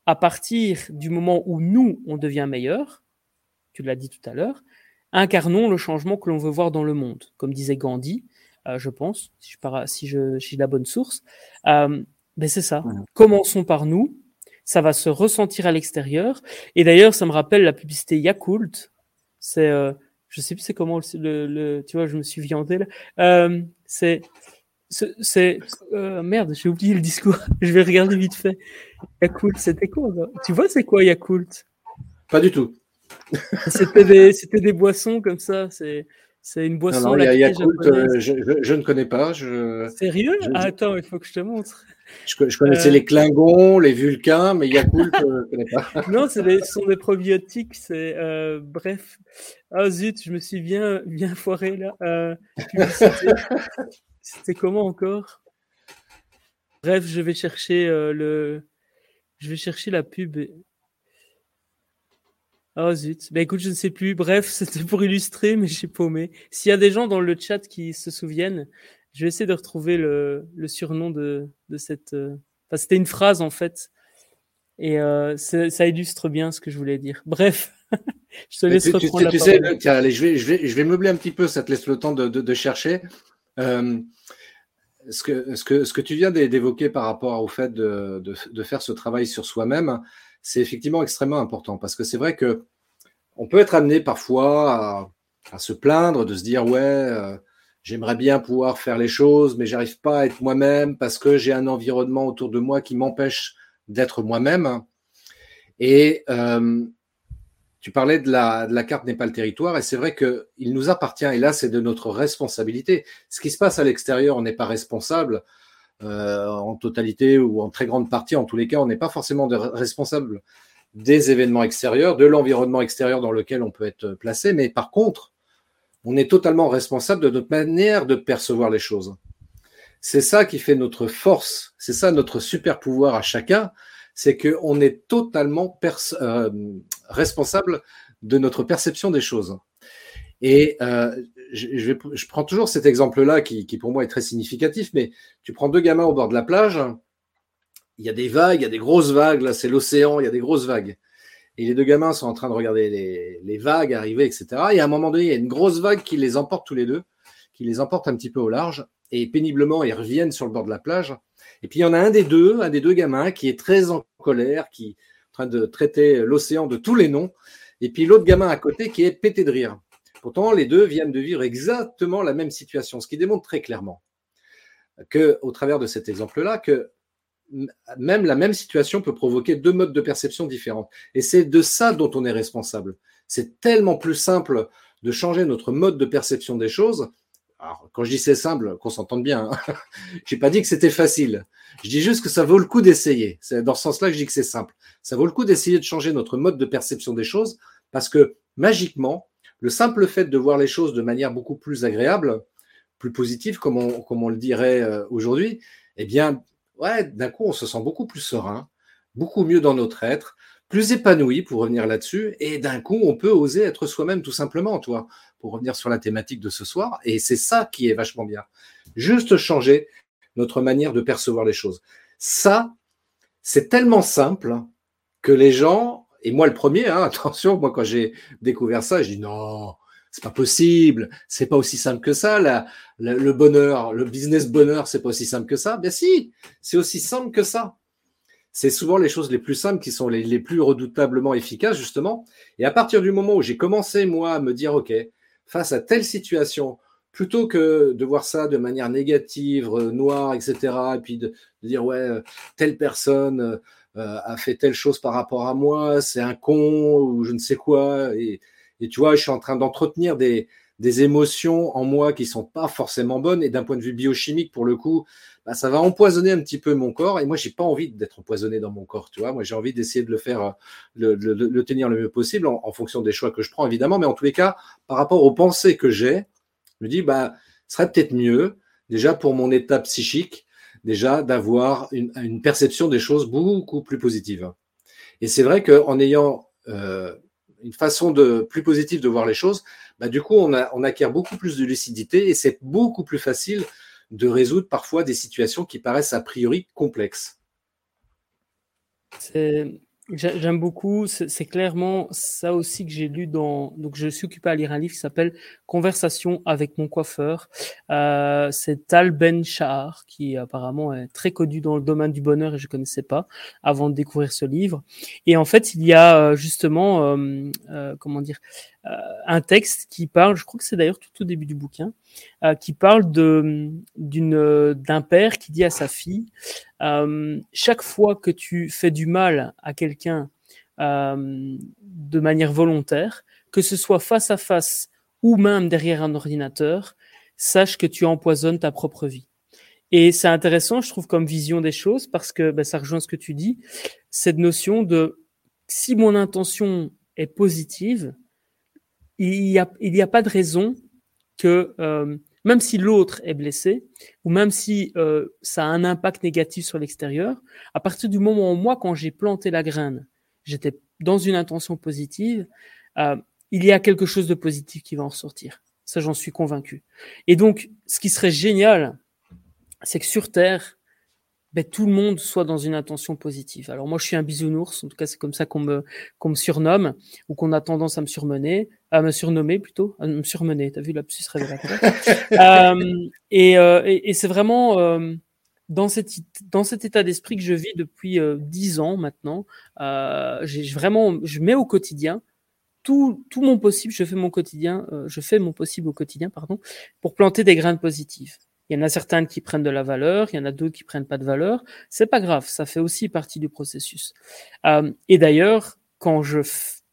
à partir du moment où nous, on devient meilleur, tu l'as dit tout à l'heure, incarnons le changement que l'on veut voir dans le monde. Comme disait Gandhi, euh, je pense, si je, pars, si je suis la bonne source. Euh, ben c'est ça. Commençons par nous. Ça va se ressentir à l'extérieur. Et d'ailleurs, ça me rappelle la publicité Yakult. C'est, euh, je sais plus c'est comment le, le, tu vois, je me suis viandé là. Euh, c'est c'est euh, merde, j'ai oublié le discours. je vais regarder vite fait. Yakult, c'était quoi Tu vois, c'est quoi Yakult? Pas du tout. C'était des, c'était des boissons comme ça. C'est, c'est une boisson. Non, non, Yakult, euh, je, je, ne connais pas. Je, Sérieux? ah, Attends, il faut que je te montre. Je, connaissais euh, les Klingons, les Vulcains, mais Yakult, je ne connais pas. non, des, ce sont des probiotiques. C'est bref. Ah zut, je me suis bien, bien foiré là. C'était comment encore? Bref, je vais chercher euh, le. Je vais chercher la pub. Oh zut. Bah écoute, je ne sais plus. Bref, c'était pour illustrer, mais j'ai paumé. S'il y a des gens dans le chat qui se souviennent, Je vais essayer de retrouver le, le surnom de, de cette. Euh, enfin, c'était une phrase en fait, et euh, ça illustre bien ce que je voulais dire. Bref, je te laisse reprendre tu, la tu Sais, tiens, allez, je vais, je vais, je vais meubler un petit peu. Ça te laisse le temps de, de, de chercher. Euh, ce que, ce, que, ce que tu viens d'évoquer par rapport au fait de, de, de faire ce travail sur soi-même, c'est effectivement extrêmement important parce que c'est vrai que on peut être amené parfois à, se plaindre, de se dire ouais, euh, j'aimerais bien pouvoir faire les choses, mais j'arrive pas à être moi-même parce que j'ai un environnement autour de moi qui m'empêche d'être moi-même. Et euh, tu parlais de la, de la carte n'est pas le territoire, et c'est vrai qu'il nous appartient, et là c'est de notre responsabilité. Ce qui se passe à l'extérieur, on n'est pas responsable euh, en totalité ou en très grande partie, en tous les cas, on n'est pas forcément responsable des événements extérieurs, de l'environnement extérieur dans lequel on peut être placé, mais par contre, on est totalement responsable de notre manière de percevoir les choses. C'est ça qui fait notre force, c'est ça notre super pouvoir à chacun, c'est qu'on est totalement euh, responsable de notre perception des choses. Et euh, je, je, prends toujours cet exemple-là qui, qui, pour moi est très significatif, mais tu prends deux gamins au bord de la plage, il y a des vagues, il y a des grosses vagues, là c'est l'océan, il y a des grosses vagues. Et les deux gamins sont en train de regarder les, les, vagues arriver, etc. Et à un moment donné, il y a une grosse vague qui les emporte tous les deux, qui les emporte un petit peu au large. Et péniblement, ils reviennent sur le bord de la plage. Et puis il y en a un des deux, un des deux gamins, qui est très en colère, qui est en train de traiter l'océan de tous les noms. Et puis l'autre gamin à côté qui est pété de rire. Pourtant, les deux viennent de vivre exactement la même situation, ce qui démontre très clairement que, au travers de cet exemple-là, même la même situation peut provoquer deux modes de perception différents. Et c'est de ça dont on est responsable. C'est tellement plus simple de changer notre mode de perception des choses. Alors, quand je dis c'est simple, qu'on s'entende bien, hein. j'ai pas dit que c'était facile. Je dis juste que ça vaut le coup d'essayer. C'est dans ce sens-là que je dis que c'est simple. Ça vaut le coup d'essayer de changer notre mode de perception des choses parce que magiquement, le simple fait de voir les choses de manière beaucoup plus agréable, plus positive, comme on, le dirait euh, aujourd'hui, eh bien, ouais, d'un coup, on se sent beaucoup plus serein, beaucoup mieux dans notre être, plus épanoui, pour revenir là-dessus, et d'un coup, on peut oser être soi-même tout simplement, toi, pour revenir sur la thématique de ce soir, et c'est ça qui est vachement bien. Juste changer notre manière de percevoir les choses. Ça, c'est tellement simple que les gens, et moi le premier, hein, attention, moi quand j'ai découvert ça, j'ai dit non, c'est pas possible, c'est pas aussi simple que ça. Le bonheur, le business bonheur, c'est pas aussi simple que ça. Bien si, c'est aussi simple que ça. C'est souvent les choses les plus simples qui sont les, plus redoutablement efficaces, justement. Et à partir du moment où j'ai commencé, moi, à me dire, OK, face à telle situation, plutôt que de voir ça de manière négative, euh, noire, etc., et puis de, de dire, ouais, euh, telle personne euh, a fait telle chose par rapport à moi, c'est un con, ou je ne sais quoi, et, et tu vois, je suis en train d'entretenir des, des émotions en moi qui sont pas forcément bonnes. Et d'un point de vue biochimique, pour le coup, bah, ça va empoisonner un petit peu mon corps. Et moi, j'ai pas envie d'être empoisonné dans mon corps. Tu vois, moi, j'ai envie d'essayer de le faire, euh, le, le, tenir le mieux possible en, en, fonction des choix que je prends, évidemment. Mais en tous les cas, par rapport aux pensées que j'ai, je me dis, bah, ce serait peut-être mieux, déjà pour mon état psychique, déjà d'avoir une, perception des choses beaucoup plus positive. Et c'est vrai qu'en ayant euh, une façon de plus positive de voir les choses, bah, du coup, on, on acquiert beaucoup plus de lucidité et c'est beaucoup plus facile de résoudre parfois des situations qui paraissent a priori complexes. J'aime beaucoup, c'est clairement ça aussi que j'ai lu dans. Donc, je suis occupé à lire un livre qui s'appelle Conversation avec mon coiffeur. Euh, c'est Tal Ben Shahar, qui apparemment est très connu dans le domaine du bonheur et je connaissais pas avant de découvrir ce livre. Et en fait, il y a euh, justement, euh, euh, comment dire, un texte qui parle, je crois que c'est d'ailleurs tout au début du bouquin, euh, qui parle d'une d'un père qui dit à sa fille euh, chaque fois que tu fais du mal à quelqu'un euh, de manière volontaire, que ce soit face à face ou même derrière un ordinateur, sache que tu empoisonnes ta propre vie. Et c'est intéressant, je trouve, comme vision des choses, parce que ben, ça rejoint ce que tu dis, cette notion de si mon intention est positive, il n'y a, a pas de raison que, euh, même si l'autre est blessé, ou même si euh, ça a un impact négatif sur l'extérieur, à partir du moment où moi, quand j'ai planté la graine, j'étais dans une intention positive, euh, il y a quelque chose de positif qui va en ressortir. Ça, j'en suis convaincu. Et donc, ce qui serait génial, c'est que sur Terre, ben, tout le monde soit dans une intention positive. Alors moi, je suis un bisounours, en tout cas, c'est comme ça qu'on me, qu'on me surnomme, ou qu'on a tendance à me surmener, à me surnommer plutôt, à me surmener. T'as vu l'absus révélateur euh, et, euh, et, c'est vraiment euh, dans, cette, dans cet état d'esprit que je vis depuis euh, dix ans maintenant. Euh, j'ai vraiment, je mets au quotidien tout, tout mon possible, je fais mon quotidien, euh, je fais mon possible au quotidien, pardon, pour planter des graines positives. Il y en a certaines qui prennent de la valeur, il y en a d'autres qui prennent pas de valeur. C'est pas grave, ça fait aussi partie du processus. Et d'ailleurs, quand je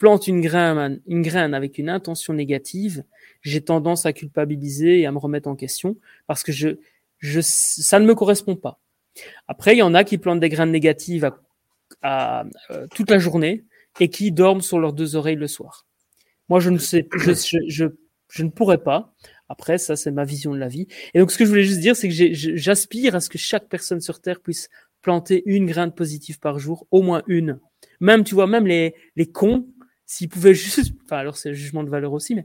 plante une graine, une graine avec une intention négative, j'ai tendance à culpabiliser et à me remettre en question parce que je, je, ça ne me correspond pas. Après, il y en a qui plantent des graines négatives à, à, euh, toute la journée et qui dorment sur leurs deux oreilles le soir. Moi, je ne sais, je, je, je, je ne pourrais pas. Après, ça, c'est ma vision de la vie. Et donc, ce que je voulais juste dire, c'est que j'aspire à ce que chaque personne sur Terre puisse planter une graine positive par jour, au moins une. Même, tu vois, même les, les cons, s'ils pouvaient juste, enfin, alors c'est le jugement de valeur aussi, mais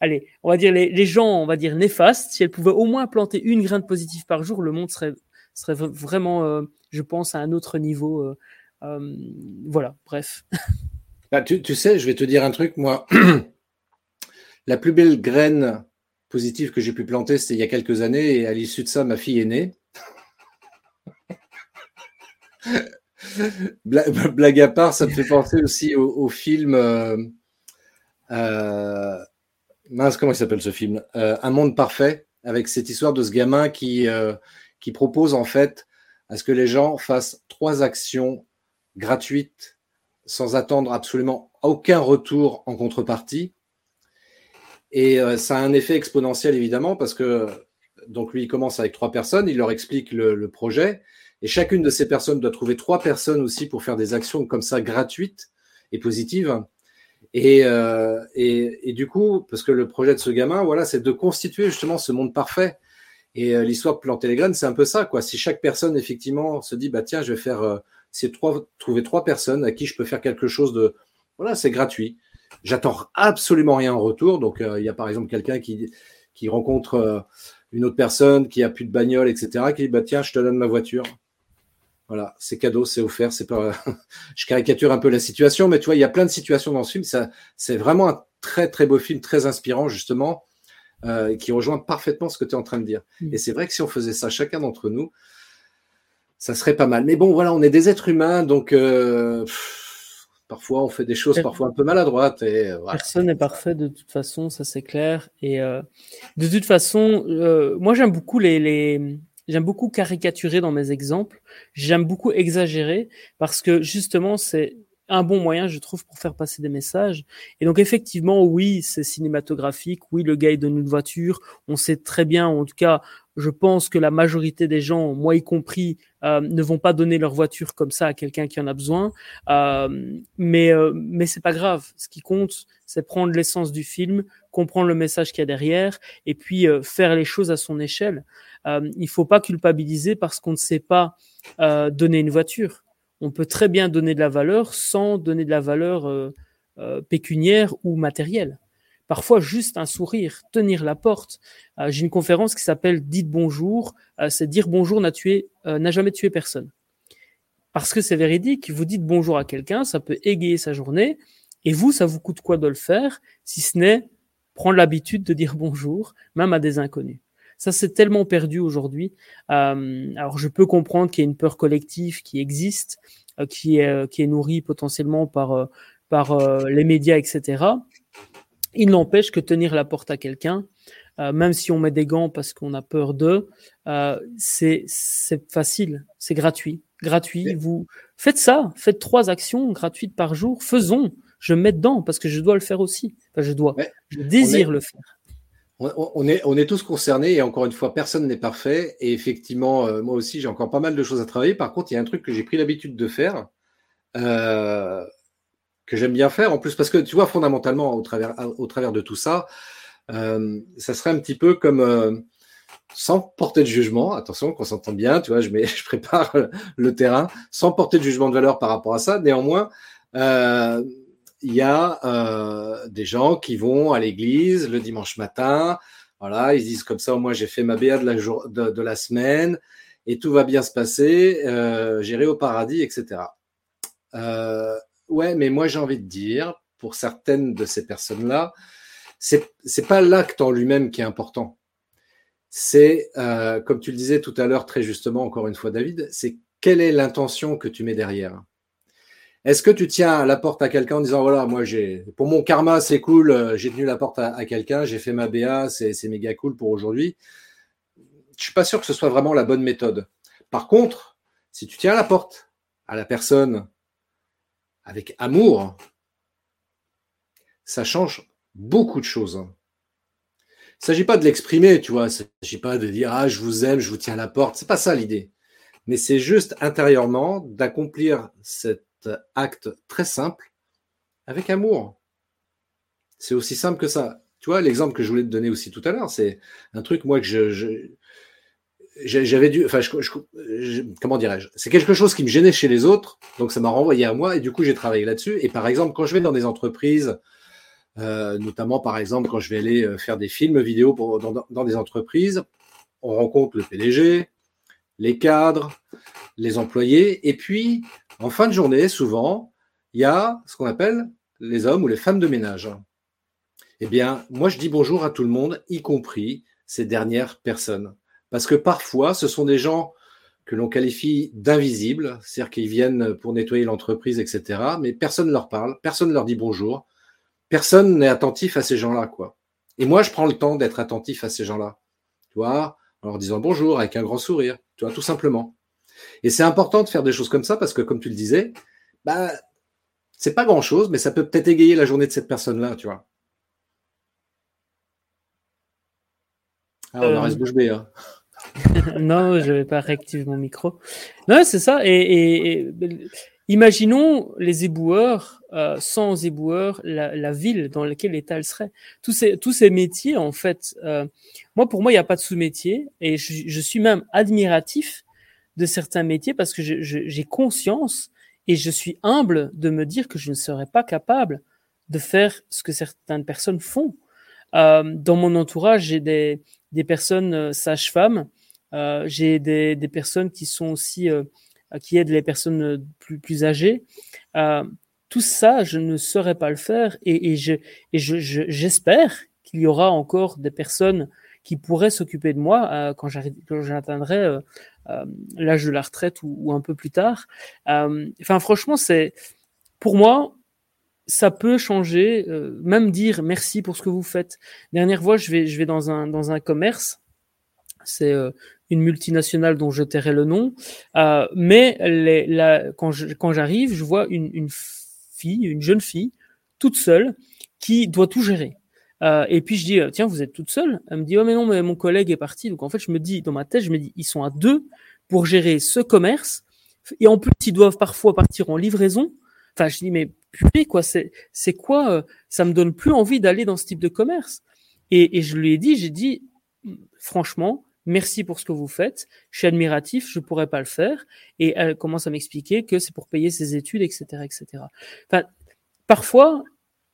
allez, on va dire les, gens, on va dire néfastes, si elles pouvaient au moins planter une graine positive par jour, le monde serait, serait vraiment, euh, je pense, à un autre niveau. Euh, euh, voilà, bref. Bah, tu, tu sais, je vais te dire un truc, moi. la plus belle graine positive que j'ai pu planter, c'était il y a quelques années, et à l'issue de ça, ma fille est née. Blague à part, ça me fait penser aussi au, film. Euh, euh, mince, comment il s'appelle ce film? Euh, Un monde parfait, avec cette histoire de ce gamin qui, qui propose en fait à ce que les gens fassent trois actions gratuites sans attendre absolument aucun retour en contrepartie et ça a un effet exponentiel, évidemment, parce que donc lui, il commence avec trois personnes, il leur explique le, projet, et chacune de ces personnes doit trouver trois personnes aussi pour faire des actions comme ça gratuites et positives. Et, euh, du coup, parce que le projet de ce gamin, voilà, c'est de constituer justement ce monde parfait. Et euh, l'histoire de planter les graines, c'est un peu ça, quoi. Si chaque personne effectivement se dit, bah tiens, je vais faire, euh, c'est trois, trouver trois personnes à qui je peux faire quelque chose de, voilà, c'est gratuit. J'attends absolument rien en retour. Donc, il y a par exemple quelqu'un qui, qui rencontre une autre personne qui a plus de bagnole, etc., qui dit bah, Tiens, je te donne ma voiture. Voilà, c'est cadeau, c'est offert. C'est pas... je caricature un peu la situation, mais tu vois, il y a plein de situations dans ce film. Ça, c'est vraiment un très, très beau film, très inspirant, justement, euh, qui rejoint parfaitement ce que tu es en train de dire. Mm. Et c'est vrai que si on faisait ça chacun d'entre nous, ça serait pas mal. Mais bon, voilà, on est des êtres humains, donc. Euh, Parfois, on fait des choses parfois un peu maladroites. Et, euh, Personne n'est parfait de toute façon, ça c'est clair. Et de toute façon, moi j'aime beaucoup les, les... j'aime beaucoup caricaturer dans mes exemples. J'aime beaucoup exagérer parce que justement c'est un bon moyen, je trouve, pour faire passer des messages. Et donc, effectivement, oui, c'est cinématographique. Oui, le gars, donne une voiture. On sait très bien, en tout cas, je pense que la majorité des gens, moi y compris, euh, ne vont pas donner leur voiture comme ça à quelqu'un qui en a besoin. Euh, mais euh, mais c'est pas grave. Ce qui compte, c'est prendre l'essence du film, comprendre le message qu'il y a derrière, et puis euh, faire les choses à son échelle. Euh, il faut pas culpabiliser parce qu'on ne sait pas euh, donner une voiture. On peut très bien donner de la valeur sans donner de la valeur pécuniaire ou matérielle. Parfois, juste un sourire, tenir la porte. J'ai une conférence qui s'appelle Dites bonjour. C'est dire bonjour n'a tué, n'a jamais tué personne. Parce que c'est véridique. Vous dites bonjour à quelqu'un, ça peut égayer sa journée. Et vous, ça vous coûte quoi de le faire, si ce n'est prendre l'habitude de dire bonjour, même à des inconnus. Ça, c'est tellement perdu aujourd'hui. alors, je peux comprendre qu'il y a une peur collective qui existe, qui est qui est nourrie potentiellement par par les médias, etc. Il n'empêche que tenir la porte à quelqu'un, euh, même si on met des gants parce qu'on a peur d'eux, euh, c'est facile, c'est gratuit. Gratuit. Vous faites ça, faites trois actions gratuites par jour. Faisons. Je mets dedans parce que je dois le faire aussi. Enfin, je dois. je désire le faire. On est, on est tous concernés et encore une fois, personne n'est parfait. Et effectivement, euh, moi aussi, j'ai encore pas mal de choses à travailler. Par contre, il y a un truc que j'ai pris l'habitude de faire. Euh, que j'aime bien faire. En plus, parce que tu vois, fondamentalement, au travers, au travers de tout ça, euh, ça serait un petit peu comme sans porter de jugement. Attention, qu'on s'entend bien, tu vois, je, mets, je prépare le terrain sans porter de jugement de valeur par rapport à ça. Néanmoins, euh, il y a euh, des gens qui vont à l'église le dimanche matin. Voilà, ils disent comme ça, moi j'ai fait ma BA de la, semaine. et tout va bien se passer, euh, j'irai au paradis, etc. Euh, ouais, mais moi j'ai envie de dire, pour certaines de ces personnes-là, c'est c'est pas l'acte en lui-même qui est important. C'est, comme tu le disais tout à l'heure très justement, encore une fois, David, c'est quelle est l'intention que tu mets derrière? Est-ce que tu tiens la porte à quelqu'un en disant voilà, moi j'ai pour mon karma c'est cool, euh, j'ai tenu la porte à, quelqu'un, j'ai fait ma BA, c'est méga cool pour aujourd'hui je suis pas sûr que ce soit vraiment la bonne méthode. Par contre, si tu tiens la porte à la personne avec amour, ça change beaucoup de choses. Il ne s'agit pas de l'exprimer, tu vois. Il ne s'agit pas de dire ah je vous aime, je vous tiens la porte. C'est pas ça l'idée. Mais c'est juste intérieurement d'accomplir cet acte très simple avec amour. C'est aussi simple que ça. Tu vois, l'exemple que je voulais te donner aussi tout à l'heure, c'est un truc, moi, que je, j'avais dû, enfin, comment dirais-je, c'est quelque chose qui me gênait chez les autres, donc ça m'a renvoyé à moi, et du coup j'ai travaillé là-dessus. Et par exemple, quand je vais dans des entreprises, euh, notamment par exemple quand je vais aller euh, faire des films vidéo dans, dans, des entreprises, on rencontre le PDG, les cadres, les employés, et puis en fin de journée, souvent, il y a ce qu'on appelle les hommes ou les femmes de ménage. Eh bien, moi je dis bonjour à tout le monde, y compris ces dernières personnes. Parce que parfois, ce sont des gens que l'on qualifie d'invisibles, c'est-à-dire qu'ils viennent pour nettoyer l'entreprise, etc. Mais personne ne leur parle, personne ne leur dit bonjour, personne n'est attentif à ces gens-là, quoi. Et moi, je prends le temps d'être attentif à ces gens-là, tu vois, en leur disant bonjour avec un grand sourire, tu vois, tout simplement. Et c'est important de faire des choses comme ça parce que, comme tu le disais, bah, c'est pas grand-chose, mais ça peut peut-être égayer la journée de cette personne-là, tu vois. Ah, on en reste bouche bée, hein. non, je vais pas réactiver mon micro. Non, c'est ça. Et, imaginons les éboueurs euh, sans éboueurs, la, ville dans laquelle l'État serait. Tous ces, tous ces métiers, en fait, euh, moi, pour moi, il n'y a pas de sous-métier. Et je, suis même admiratif de certains métiers parce que j'ai conscience et je suis humble de me dire que je ne serais pas capable de faire ce que certaines personnes font. Euh, dans mon entourage, j'ai des, des personnes sages-femmes euh, j'ai des, des, personnes qui sont aussi euh, qui aident les personnes euh, plus, plus âgées. tout ça, je ne saurais pas le faire et, et je et je, j'espère qu'il y aura encore des personnes qui pourraient s'occuper de moi euh, quand j'atteindrai euh, l'âge de la retraite ou, un peu plus tard. Enfin, franchement, c'est pour moi, ça peut changer. même dire merci pour ce que vous faites. Dernière fois, je vais je vais dans un dans un commerce. C'est une multinationale dont je tairai le nom. Euh, mais les, quand j'arrive, je vois une, une, fille, une jeune fille, toute seule, qui doit tout gérer. Euh, et puis je dis, tiens, vous êtes toute seule Elle me dit, oh mais non, mais mon collègue est parti. Donc en fait, je me dis, dans ma tête, je me dis, ils sont à deux pour gérer ce commerce. Et en plus, ils doivent parfois partir en livraison. Enfin, je dis, mais purée, quoi, c'est, c'est quoi euh, Ça me donne plus envie d'aller dans ce type de commerce. Et, et je lui ai dit, j'ai dit, franchement, merci pour ce que vous faites, je suis admiratif, je pourrais pas le faire. Et elle commence à m'expliquer que c'est pour payer ses études, etc., etc. Enfin, parfois,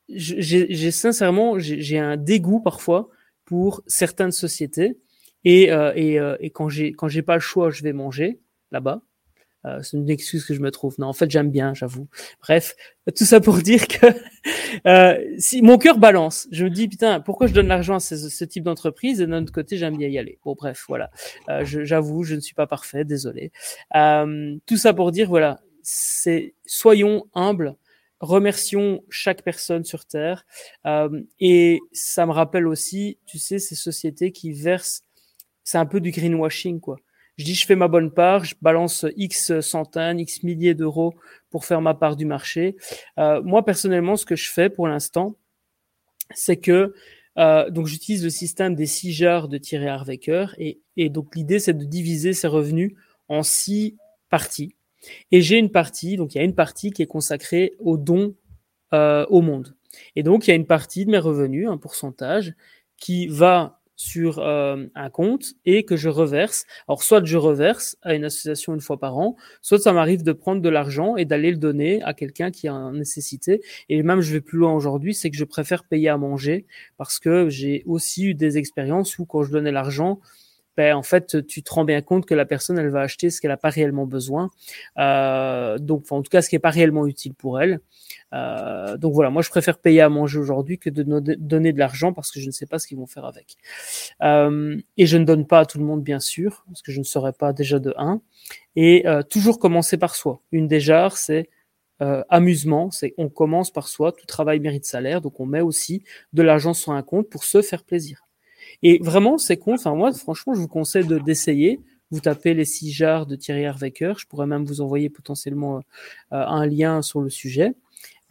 j'ai sincèrement, j'ai un dégoût parfois pour certaines sociétés. Et, euh, et, euh, et quand j'ai quand j'ai pas le choix, je vais manger là-bas. Euh, c'est une excuse que je me trouve. Non, en fait, j'aime bien, j'avoue. Bref, tout ça pour dire que euh, si mon cœur balance, je me dis putain, pourquoi je donne l'argent à ce, type d'entreprise et d'un autre côté, j'aime bien y aller. Bon, bref, voilà. Euh, j'avoue, je, ne suis pas parfait, désolé. Euh, tout ça pour dire, voilà, c'est soyons humbles. Remercions chaque personne sur Terre. Euh, et ça me rappelle aussi, tu sais, ces sociétés qui versent, c'est un peu du greenwashing, quoi je dis, je fais ma bonne part, je balance X centaines, X milliers d'euros pour faire ma part du marché. Euh, moi, personnellement, ce que je fais pour l'instant, c'est que euh, donc j'utilise le système des six genres de Thierry Harvecker et, et donc l'idée c'est de diviser ces revenus en six parties. Et j'ai une partie, donc il y a une partie qui est consacrée aux dons euh, au monde. Et donc il y a une partie de mes revenus, un pourcentage, qui va sur euh, un compte et que je reverse. Alors soit je reverse à une association une fois par an, soit ça m'arrive de prendre de l'argent et d'aller le donner à quelqu'un qui a une nécessité. Et même je vais plus loin aujourd'hui, c'est que je préfère payer à manger parce que j'ai aussi eu des expériences où quand je donnais l'argent, ben, en fait, tu te rends bien compte que la personne, elle va acheter ce qu'elle n'a pas réellement besoin. Euh, donc, en tout cas, ce qui n'est pas réellement utile pour elle. Euh, donc voilà, moi, je préfère payer à manger aujourd'hui que de donner de l'argent parce que je ne sais pas ce qu'ils vont faire avec. Euh, et je ne donne pas à tout le monde, bien sûr, parce que je ne saurais pas déjà de un. Et toujours commencer par soi. Une des jarres, c'est amusement, c'est on commence par soi, tout travail mérite salaire, donc on met aussi de l'argent sur un compte pour se faire plaisir. Et vraiment, c'est con. Enfin, moi, franchement, je vous conseille de d'essayer. Vous tapez les six jars de Thierry Herwecker. Je pourrais même vous envoyer potentiellement euh, un lien sur le sujet.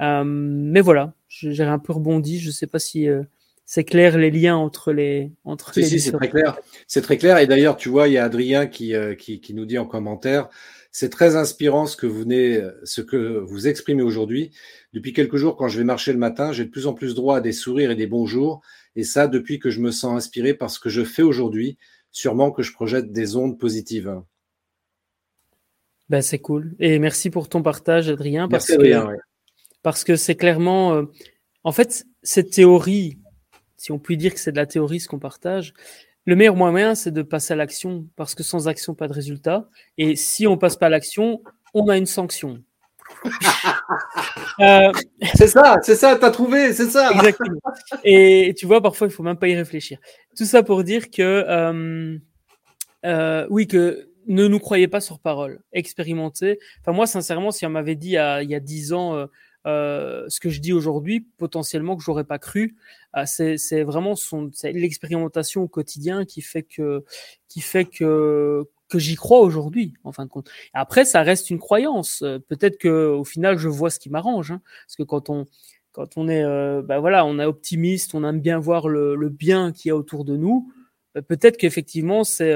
Euh, mais voilà, j'ai un peu rebondi. Je ne sais pas si euh, c'est clair les liens entre les entre si, Si, c'est très clair. C'est très clair. Et d'ailleurs, tu vois, il y a Adrien qui, qui, qui nous dit en commentaire c'est très inspirant ce que vous venez, ce que vous exprimez aujourd'hui. Depuis quelques jours, quand je vais marcher le matin, j'ai de plus en plus droit à des sourires et des bonjours. Et ça, depuis que je me sens inspiré par ce que je fais aujourd'hui, sûrement que je projette des ondes positives. Ben, c'est cool. Et merci pour ton partage, Adrien. Parce merci, que, Adrien, Parce que c'est clairement. Euh, en fait, cette théorie, si on peut dire que c'est de la théorie ce qu'on partage, le meilleur moyen, c'est de passer à l'action, parce que sans action, pas de résultat. Et si on passe pas à l'action, on a une sanction. Euh, c'est ça, c'est ça, t'as trouvé, c'est ça. Exactement. Et tu vois, parfois, il faut même pas y réfléchir. Tout ça pour dire que, euh, euh, oui, que ne nous croyez pas sur parole, expérimentez. Enfin, moi, sincèrement, si on m'avait dit il y a dix ans ce que je dis aujourd'hui, potentiellement que j'aurais pas cru. C'est vraiment son, l'expérimentation au quotidien qui fait que, qui fait que que j'y crois aujourd'hui, en fin de compte. Après, ça reste une croyance. Euh, peut-être que au final, je vois ce qui m'arrange, hein, parce que quand on quand on est, euh, bah voilà, on est optimiste, on aime bien voir le, le bien qu'il y a autour de nous. Bah, peut-être qu'effectivement, c'est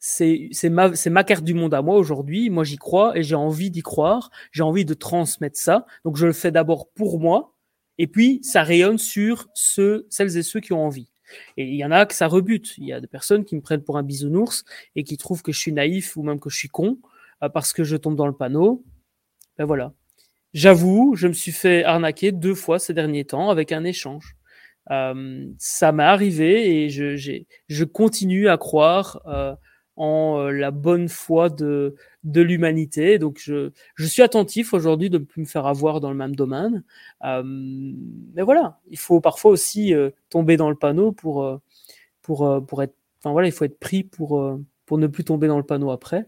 c'est ma, ma carte du monde à moi aujourd'hui. Moi, j'y crois et j'ai envie d'y croire. J'ai envie de transmettre ça. Donc, je le fais d'abord pour moi. Et puis, ça rayonne sur ceux, celles et ceux qui ont envie. Et il y en a que ça rebute. Il y a des personnes qui me prennent pour un bisounours et qui trouvent que je suis naïf ou même que je suis con euh, parce que je tombe dans le panneau. Ben voilà. J'avoue, je me suis fait arnaquer deux fois ces derniers temps avec un échange. Euh, ça m'est arrivé et je, je continue à croire euh, en euh, la bonne foi de, de l'humanité. Donc je, je suis attentif aujourd'hui de ne plus me faire avoir dans le même domaine. Euh, mais voilà, il faut parfois aussi euh, tomber dans le panneau pour, pour, pour être... Enfin voilà, il faut être pris pour, pour ne plus tomber dans le panneau après.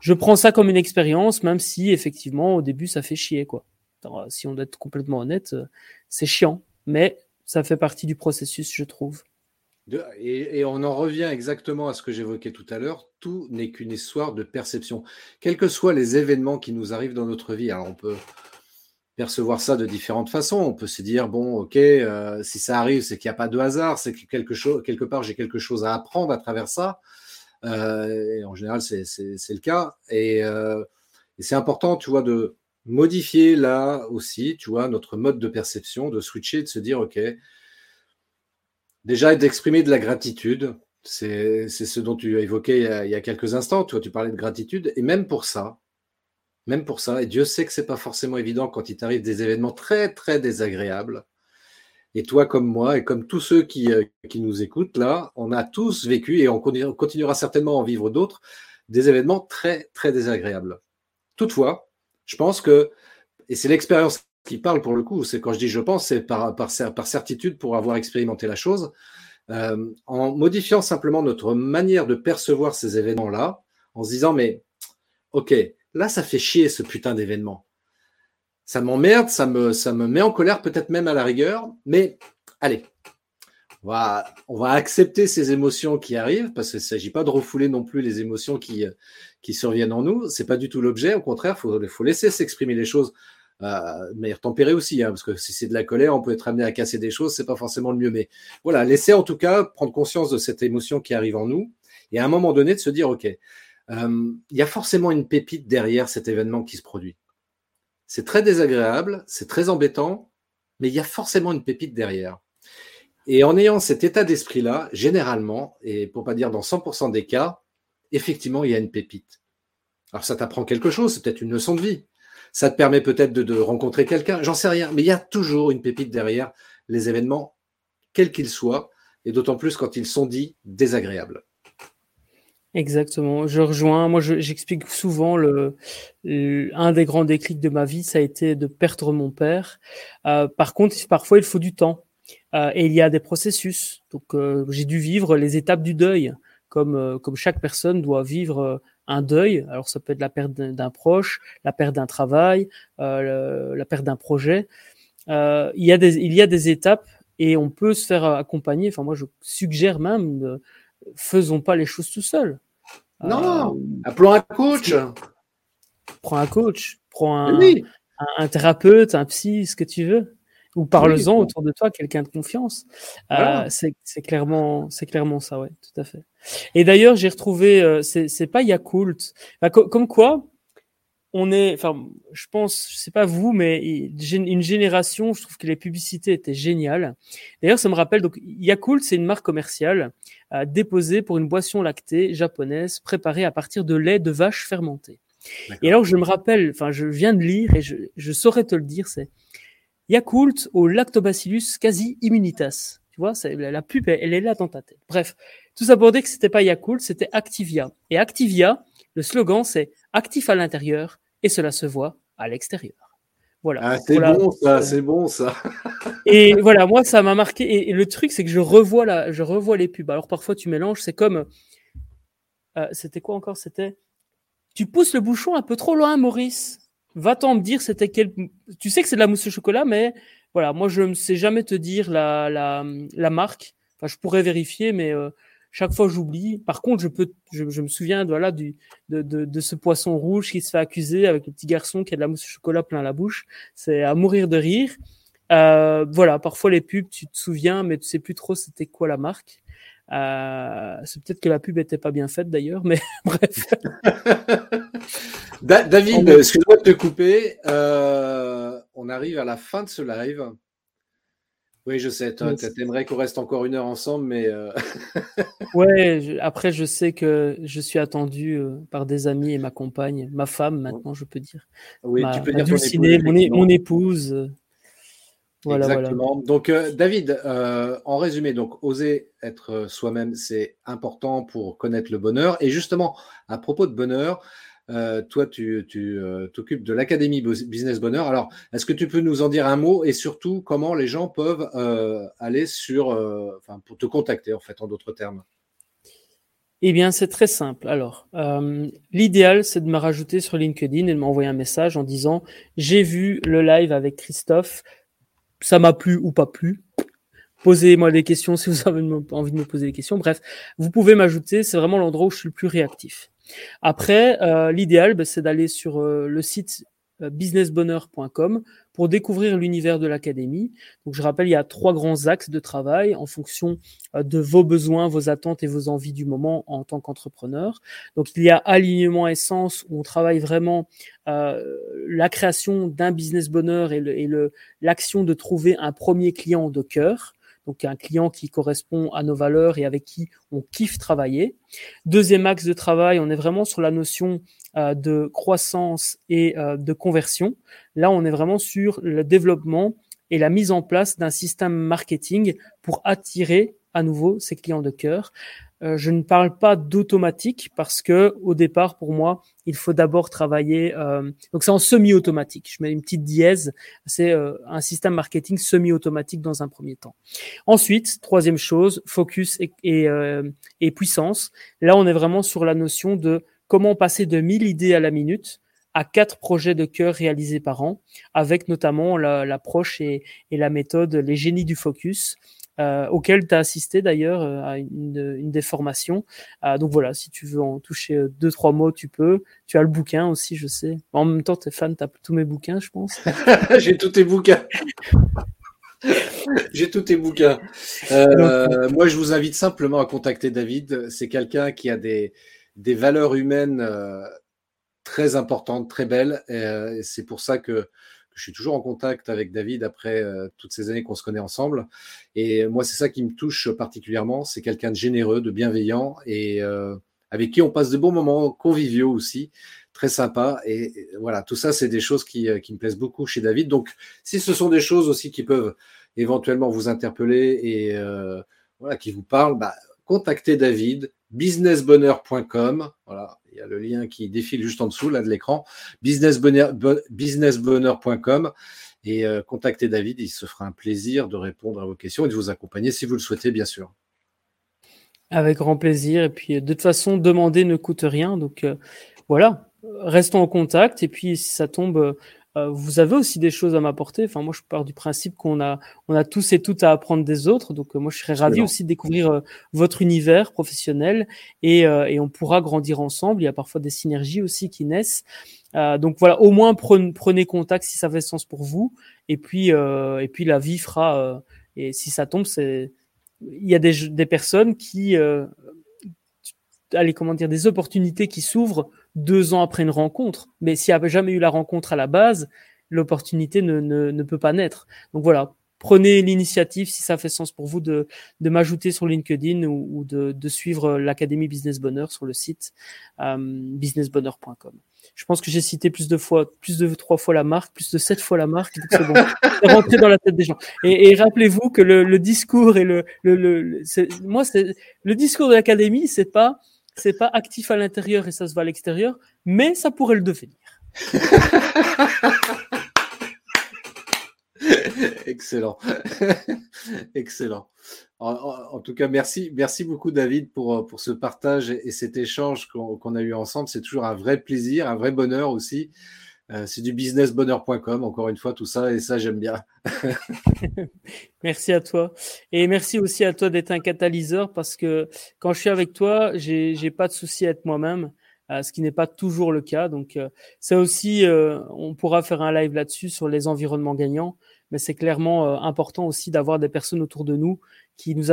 Je prends ça comme une expérience, même si effectivement au début ça fait chier quoi. si on doit être complètement honnête, c'est chiant, mais ça fait partie du processus, je trouve et, on en revient exactement à ce que j'évoquais tout à l'heure. Tout n'est qu'une histoire de perception. Quels que soient les événements qui nous arrivent dans notre vie, alors on peut percevoir ça de différentes façons. On peut se dire bon, ok, euh, si ça arrive, c'est qu'il n'y a pas de hasard, c'est que quelque quelque part, j'ai quelque chose à apprendre à travers ça. Euh, et en général, c'est le cas. Et, euh, et c'est important, tu vois, de modifier là aussi, tu vois, notre mode de perception, de switcher, de se dire ok Déjà, d'exprimer de la gratitude, c'est ce dont tu as évoqué il y a, quelques instants. Toi, tu parlais de gratitude. Et même pour ça, même pour ça, et Dieu sait que c'est pas forcément évident quand il t'arrive des événements très, très désagréables. Et toi, comme moi, et comme tous ceux qui, euh, qui nous écoutent là, on a tous vécu, et on continuera certainement à en vivre d'autres, des événements très, très désagréables. Toutefois, je pense que, et c'est l'expérience qui parle pour le coup. C'est quand je dis je pense, c'est par, certitude pour avoir expérimenté la chose. Euh, en modifiant simplement notre manière de percevoir ces événements-là, en se disant mais ok, là ça fait chier ce putain d'événement. Ça m'emmerde, ça me, ça me met en colère, peut-être même à la rigueur, mais allez, on va, on va accepter ces émotions qui arrivent, parce qu'il ne s'agit pas de refouler non plus les émotions qui, qui surviennent en nous. C'est pas du tout l'objet. Au contraire, il faut, faut laisser s'exprimer les choses mais tempéré aussi, hein, parce que si c'est de la colère, on peut être amené à casser des choses, c'est pas forcément le mieux. Mais voilà, laisser en tout cas prendre conscience de cette émotion qui arrive en nous, et à un moment donné de se dire, ok, euh, il y a forcément une pépite derrière cet événement qui se produit. C'est très désagréable, c'est très embêtant, mais il y a forcément une pépite derrière. Et en ayant cet état d'esprit-là, généralement, et pour pas dire dans 100% des cas, effectivement, il y a une pépite. Alors ça t'apprend quelque chose, c'est peut-être une leçon de vie. Ça te permet peut-être de, rencontrer quelqu'un, j'en sais rien, mais il y a toujours une pépite derrière les événements, quels qu'ils soient, et d'autant plus quand ils sont dits désagréables. Exactement. Je rejoins. Moi, j'explique souvent le, un des grands déclics de ma vie, ça a été de perdre mon père. Euh, par contre, parfois, il faut du temps euh, et il y a des processus. Donc, euh, j'ai dû vivre les étapes du deuil, comme euh, comme chaque personne doit vivre euh, un deuil. Alors, ça peut être la perte d'un proche, la perte d'un travail, la perte d'un projet. il y a des il y a des étapes et on peut se faire accompagner. Enfin, moi, je suggère même faisons pas les choses tout seuls. Non, euh, appelons un coach. Prends un coach, prends un, un, thérapeute, un psy, ce que tu veux. Ou parle-en autour de toi, quelqu'un de confiance. Euh, c'est clairement, c'est clairement ça, ouais, tout à fait. Et d'ailleurs, j'ai retrouvé, euh, c'est pas Yakult, comme quoi, on est, enfin, je pense, je sais pas vous, mais une génération, je trouve que les publicités étaient géniales. D'ailleurs, ça me rappelle, donc, Yakult, c'est une marque commerciale euh, déposée pour une boisson lactée japonaise préparée à partir de lait de vache fermenté. Et alors, je me rappelle, enfin, je viens de lire et je, je saurais te le dire, c'est Yakult au Lactobacillus quasi immunitas. Tu vois, la, la pub, elle, elle, est là dans ta tête. Bref, tout ça pour dire que c'était pas Yakult, c'était Activia. Et Activia, le slogan, c'est actif à l'intérieur, et cela se voit à l'extérieur. Voilà. Ah, c'est bon ça, c'est bon ça. et voilà, moi ça m'a marqué. Et, le truc, c'est que je revois la, je revois les pubs. Alors parfois tu mélanges, c'est comme, euh, c'était quoi encore? C'était, tu pousses le bouchon un peu trop loin, Maurice. Va-t'en me dire c'était quel. Tu sais que c'est de la mousse au chocolat, mais voilà, moi je ne sais jamais te dire la, la, la marque. Enfin, je pourrais vérifier, mais euh, chaque fois, j'oublie. Par contre, je peux, je, me souviens, voilà, du, de, de, de, ce poisson rouge qui se fait accuser avec le petit garçon qui a de la mousse au chocolat plein la bouche. C'est à mourir de rire. Euh, voilà, parfois les pubs, tu te souviens, mais tu sais plus trop c'était quoi la marque. Euh, c'est peut-être que la pub était pas bien faite d'ailleurs, mais bref. David, excuse-moi de te couper. Euh, on arrive à la fin de ce live. Oui, je sais. Tu aimerais qu'on reste encore une heure ensemble, mais. Euh... ouais, après, je sais que je suis attendu euh, par des amis et ma compagne, ma femme, maintenant, je peux dire. Oui, tu peux dire mon, épouse. Euh, voilà, Exactement. Donc, euh, David, en résumé, donc, oser être soi-même, c'est important pour connaître le bonheur. Et justement, à propos de bonheur, euh, toi, tu euh, t'occupes de l'Académie Business Bonheur. Alors, est-ce que tu peux nous en dire un mot et surtout comment les gens peuvent euh, aller sur, enfin, pour te contacter, en fait, en d'autres termes? Eh bien, c'est très simple. Alors, l'idéal, c'est de me rajouter sur LinkedIn et de m'envoyer un message en disant j'ai vu le live avec Christophe, ça m'a plu ou pas plu. Posez-moi des questions si vous avez envie de me poser des questions. Bref, vous pouvez m'ajouter. C'est vraiment l'endroit où je suis le plus réactif. Après, euh, l'idéal, ben, c'est d'aller sur euh, le site businessbonheur.com pour découvrir l'univers de l'académie. Donc je rappelle, il y a trois grands axes de travail en fonction de vos besoins, vos attentes et vos envies du moment en tant qu'entrepreneur. Donc il y a alignement essence où on travaille vraiment euh, la création d'un business bonheur et l'action le, de trouver un premier client de cœur donc un client qui correspond à nos valeurs et avec qui on kiffe travailler. Deuxième axe de travail, on est vraiment sur la notion euh, de croissance et euh, de conversion. Là, on est vraiment sur le développement et la mise en place d'un système marketing pour attirer à nouveau ces clients de cœur. Euh, je ne parle pas d'automatique parce que au départ, pour moi, il faut d'abord travailler. Euh, donc c'est en semi-automatique. Je mets une petite dièse. C'est euh, un système marketing semi-automatique dans un premier temps. Ensuite, troisième chose, focus et, et, et, puissance. Là, on est vraiment sur la notion de comment passer de 1000 idées à la minute à quatre projets de cœur réalisés par an, avec notamment l'approche et, et, la méthode les génies du focus, euh, auquel tu as assisté d'ailleurs euh, à une, une des formations. Euh, donc voilà, si tu veux en toucher euh, deux, trois mots, tu peux. Tu as le bouquin aussi, je sais. En même temps, tu es fan, tu as tous mes bouquins, je pense. J'ai tous tes bouquins. J'ai tous tes bouquins. Euh, moi, je vous invite simplement à contacter David. C'est quelqu'un qui a des, des valeurs humaines très importantes, très belles. Et c'est pour ça que je suis toujours en contact avec David après euh, toutes ces années qu'on se connaît ensemble. Et moi, c'est ça qui me touche particulièrement. C'est quelqu'un de généreux, de bienveillant et euh, avec qui on passe de bons moments conviviaux aussi, très sympa. Et, voilà, tout ça, c'est des choses qui, euh, me plaisent beaucoup chez David. Donc, si ce sont des choses aussi qui peuvent éventuellement vous interpeller et qui vous parlent, bah, contactez David, businessbonheur.com. Voilà, il y a le lien qui défile juste en dessous là de l'écran, businessbonheur.com et euh, contactez David, il se fera un plaisir de répondre à vos questions et de vous accompagner si vous le souhaitez, bien sûr. Avec grand plaisir. Et puis, de toute façon, demander ne coûte rien. Donc, euh, voilà, restons en contact. Et puis, si ça tombe, euh, vous avez aussi des choses à m'apporter. Enfin, moi, je pars du principe qu'on a, on a tous et toutes à apprendre des autres. Donc, moi, je serais ravi aussi de découvrir votre univers professionnel et, et on pourra grandir ensemble. Il y a parfois des synergies aussi qui naissent. Euh, donc voilà, au moins prenez, contact si ça fait sens pour vous. Et puis, euh, et puis la vie fera. Euh, et si ça tombe, c'est il y a des, des personnes qui, allez comment dire, des opportunités qui s'ouvrent deux ans après une rencontre. Mais s'il n'y avait jamais eu la rencontre à la base, l'opportunité ne, ne, ne peut pas naître. Donc voilà, prenez l'initiative si ça fait sens pour vous de, de m'ajouter sur LinkedIn ou, ou de, de, suivre l'Académie Business Bonheur sur le site euh, businessbonheur.com. Je pense que j'ai cité plus de fois, plus de trois fois la marque, plus de sept fois la marque. C'est bon, c'est rentré dans la tête des gens. Et, et rappelez-vous que le, le, discours et le, le, le moi, c'est le discours de l'académie, c'est pas, c'est pas actif à l'intérieur et ça se voit à l'extérieur, mais ça pourrait le devenir. Excellent. Excellent. En, tout cas, merci, beaucoup David pour, pour ce partage et, cet échange qu'on a eu ensemble. C'est toujours un vrai plaisir, un vrai bonheur aussi. Euh, c'est du businessbonheur.com, encore une fois, tout ça, et ça, j'aime bien. merci à toi. Et merci aussi à toi d'être un catalyseur parce que quand je suis avec toi, j'ai pas de souci à être moi-même. Euh, ce qui n'est pas toujours le cas. Donc, euh, c'est aussi, on pourra faire un live là-dessus sur les environnements gagnants mais c'est clairement euh, important aussi d'avoir des personnes autour de nous qui nous,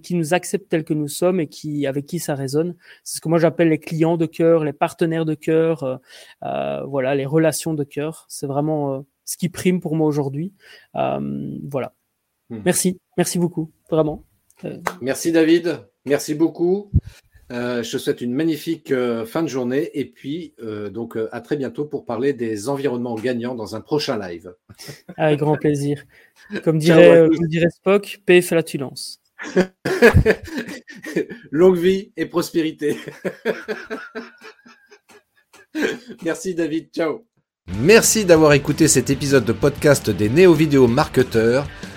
qui nous acceptent tels que nous sommes et qui avec qui ça résonne. C'est ce que moi j'appelle les clients de cœur, les partenaires de cœur, euh, euh voilà, les relations de cœur. C'est vraiment euh, ce qui prime pour moi aujourd'hui. voilà. Hmm. Merci, merci beaucoup, vraiment. Merci David, merci beaucoup. Euh, je te souhaite une magnifique euh, fin de journée et puis euh, donc à très bientôt pour parler des environnements gagnants dans un prochain live. Avec grand plaisir. Comme dirait, dirait Spock, paix et flatulence. Longue vie et prospérité. Merci David, ciao. Merci d'avoir écouté cet épisode de podcast des néo-vidéo marketeurs.